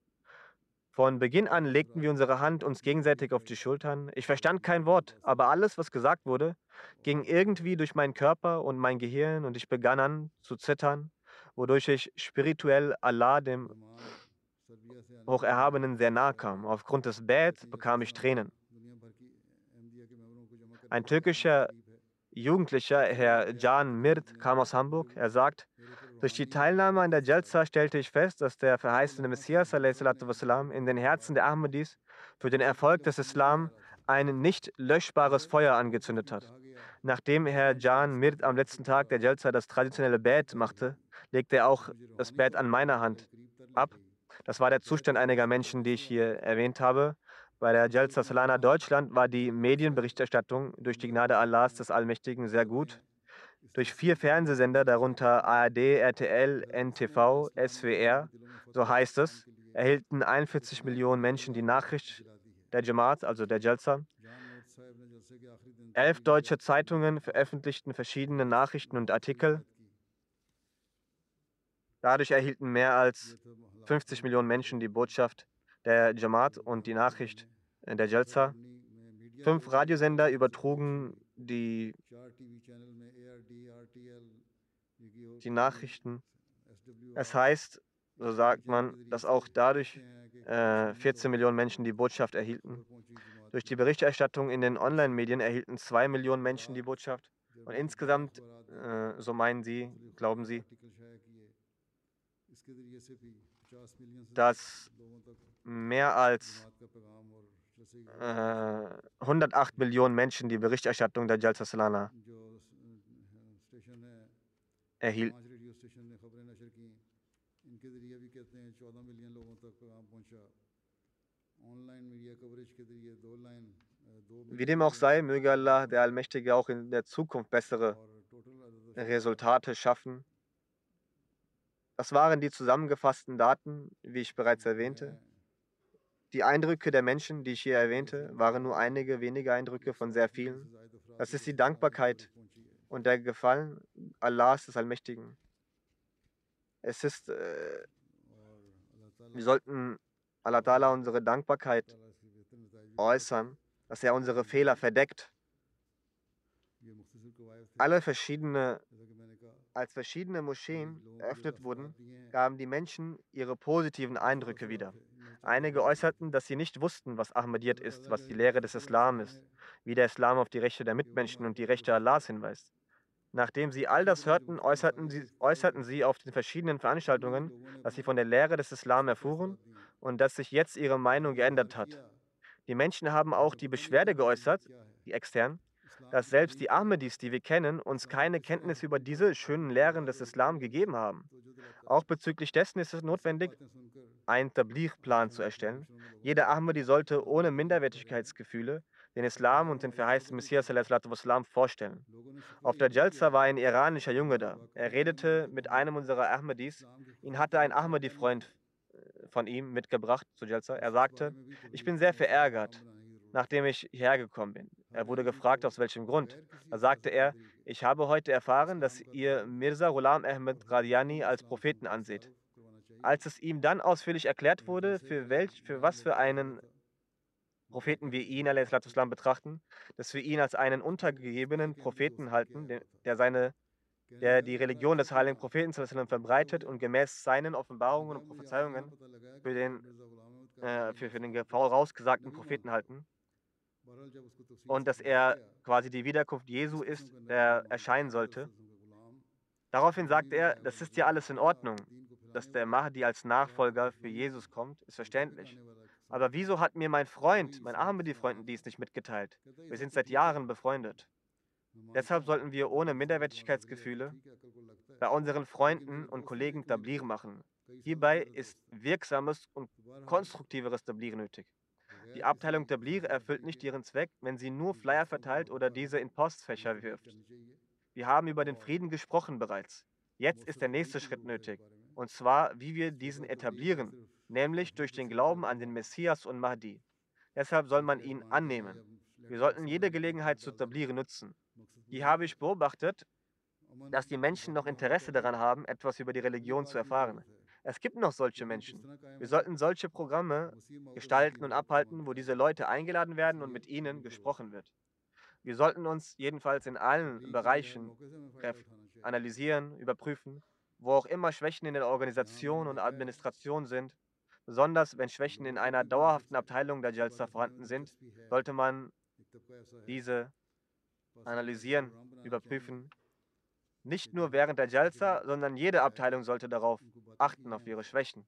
Speaker 2: Von Beginn an legten wir unsere Hand uns gegenseitig auf die Schultern. Ich verstand kein Wort, aber alles, was gesagt wurde, ging irgendwie durch meinen Körper und mein Gehirn und ich begann an zu zittern, wodurch ich spirituell Allah, dem Hocherhabenen, sehr nahe kam. Aufgrund des Bad bekam ich Tränen. Ein türkischer Jugendlicher, Herr Can Mirt, kam aus Hamburg. Er sagt, durch die Teilnahme an der Jalsa stellte ich fest, dass der verheißene Messias wassalam, in den Herzen der Ahmadis für den Erfolg des Islam ein nicht löschbares Feuer angezündet hat. Nachdem Herr Can Mirt am letzten Tag der Jalsa das traditionelle Bett machte, legte er auch das Bett an meiner Hand ab. Das war der Zustand einiger Menschen, die ich hier erwähnt habe. Bei der Jalsa Salana Deutschland war die Medienberichterstattung durch die Gnade Allahs des Allmächtigen sehr gut. Durch vier Fernsehsender, darunter ARD, RTL, NTV, SWR, so heißt es, erhielten 41 Millionen Menschen die Nachricht der Jamaat, also der Jalsa. Elf deutsche Zeitungen veröffentlichten verschiedene Nachrichten und Artikel. Dadurch erhielten mehr als 50 Millionen Menschen die Botschaft der Jamaat und die Nachricht der Jalsa. Fünf Radiosender übertrugen die, die Nachrichten. Es heißt, so sagt man, dass auch dadurch äh, 14 Millionen Menschen die Botschaft erhielten. Durch die Berichterstattung in den Online-Medien erhielten zwei Millionen Menschen die Botschaft. Und insgesamt, äh, so meinen sie, glauben sie, dass mehr als äh, 108 Millionen Menschen die Berichterstattung der Jalsa Salana erhielten. Wie dem auch sei, möge Allah, der Allmächtige, auch in der Zukunft bessere Resultate schaffen. Das waren die zusammengefassten Daten, wie ich bereits erwähnte. Die Eindrücke der Menschen, die ich hier erwähnte, waren nur einige wenige Eindrücke von sehr vielen. Das ist die Dankbarkeit und der Gefallen Allahs des Allmächtigen. Es ist, äh, wir sollten Allah Ta'ala unsere Dankbarkeit äußern, dass er unsere Fehler verdeckt. Alle verschiedene, als verschiedene Moscheen eröffnet wurden, gaben die Menschen ihre positiven Eindrücke wieder. Einige äußerten, dass sie nicht wussten, was Ahmadiyyat ist, was die Lehre des Islam ist, wie der Islam auf die Rechte der Mitmenschen und die Rechte Allahs hinweist. Nachdem sie all das hörten, äußerten sie, äußerten sie auf den verschiedenen Veranstaltungen, dass sie von der Lehre des Islam erfuhren und dass sich jetzt ihre Meinung geändert hat. Die Menschen haben auch die Beschwerde geäußert, die extern, dass selbst die Ahmadis, die wir kennen, uns keine Kenntnis über diese schönen Lehren des Islam gegeben haben. Auch bezüglich dessen ist es notwendig, einen Tabligh-Plan zu erstellen. Jeder Ahmadi sollte ohne Minderwertigkeitsgefühle den Islam und den verheißten Messias wassalam, vorstellen. Auf der Jalsa war ein iranischer Junge da. Er redete mit einem unserer Ahmadis. Ihn hatte ein Ahmadi-Freund äh, von ihm mitgebracht zu Jalsa. Er sagte, ich bin sehr verärgert, nachdem ich hierher gekommen bin. Er wurde gefragt, aus welchem Grund. Da sagte er, ich habe heute erfahren, dass ihr Mirza Ghulam Ahmed Qadiani als Propheten anseht. Als es ihm dann ausführlich erklärt wurde, für, welch, für was für einen Propheten wir ihn Islam, betrachten, dass wir ihn als einen untergegebenen Propheten halten, der, seine, der die Religion des heiligen Propheten verbreitet und gemäß seinen Offenbarungen und Prophezeiungen für den, äh, für, für den vorausgesagten Propheten halten. Und dass er quasi die Wiederkunft Jesu ist, der erscheinen sollte. Daraufhin sagt er, das ist ja alles in Ordnung dass der Mahdi als Nachfolger für Jesus kommt, ist verständlich. Aber wieso hat mir mein Freund, mein Ahmadi-Freund, dies nicht mitgeteilt? Wir sind seit Jahren befreundet. Deshalb sollten wir ohne Minderwertigkeitsgefühle bei unseren Freunden und Kollegen Tablir machen. Hierbei ist wirksames und konstruktiveres Tablir nötig. Die Abteilung Tablir erfüllt nicht ihren Zweck, wenn sie nur Flyer verteilt oder diese in Postfächer wirft. Wir haben über den Frieden gesprochen bereits. Jetzt ist der nächste Schritt nötig, und zwar, wie wir diesen etablieren, nämlich durch den Glauben an den Messias und Mahdi. Deshalb soll man ihn annehmen. Wir sollten jede Gelegenheit zu Tablir nutzen. Hier habe ich beobachtet, dass die Menschen noch Interesse daran haben, etwas über die Religion zu erfahren. Es gibt noch solche Menschen. Wir sollten solche Programme gestalten und abhalten, wo diese Leute eingeladen werden und mit ihnen gesprochen wird. Wir sollten uns jedenfalls in allen Bereichen analysieren, überprüfen, wo auch immer Schwächen in der Organisation und Administration sind. Besonders wenn Schwächen in einer dauerhaften Abteilung der Jalsa vorhanden sind, sollte man diese analysieren, überprüfen. Nicht nur während der Jalsa, sondern jede Abteilung sollte darauf achten, auf ihre Schwächen.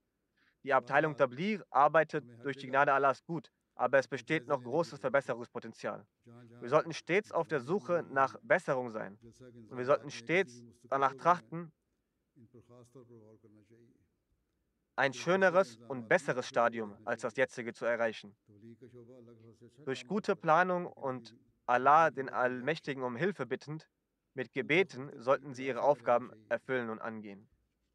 Speaker 2: Die Abteilung Tablir arbeitet durch die Gnade Allahs gut, aber es besteht noch großes Verbesserungspotenzial. Wir sollten stets auf der Suche nach Besserung sein. Und wir sollten stets danach trachten, ein schöneres und besseres Stadium als das jetzige zu erreichen. Durch gute Planung und Allah, den Allmächtigen, um Hilfe bittend, mit Gebeten sollten sie ihre Aufgaben erfüllen und angehen.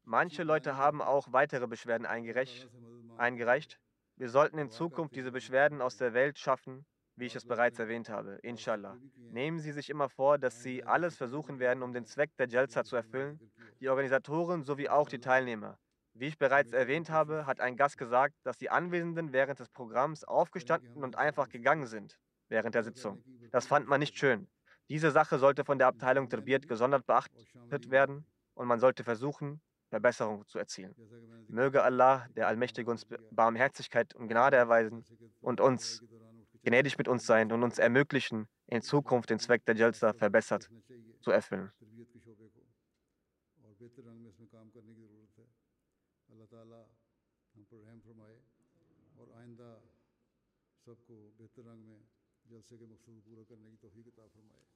Speaker 2: Manche Leute haben auch weitere Beschwerden eingereicht. Wir sollten in Zukunft diese Beschwerden aus der Welt schaffen, wie ich es bereits erwähnt habe, inshallah. Nehmen Sie sich immer vor, dass Sie alles versuchen werden, um den Zweck der Jalsa zu erfüllen, die Organisatoren sowie auch die Teilnehmer. Wie ich bereits erwähnt habe, hat ein Gast gesagt, dass die Anwesenden während des Programms aufgestanden und einfach gegangen sind während der Sitzung. Das fand man nicht schön. Diese Sache sollte von der Abteilung Terbiert gesondert beachtet werden und man sollte versuchen, Verbesserung zu erzielen. Möge Allah, der Allmächtige, uns Barmherzigkeit und Gnade erweisen und uns gnädig mit uns sein und uns ermöglichen, in Zukunft den Zweck der Jalsa verbessert zu erfüllen. सबको बेहतर रंग में जलसे के मकसद पूरा करने की तोफ़ी किताब फरमाए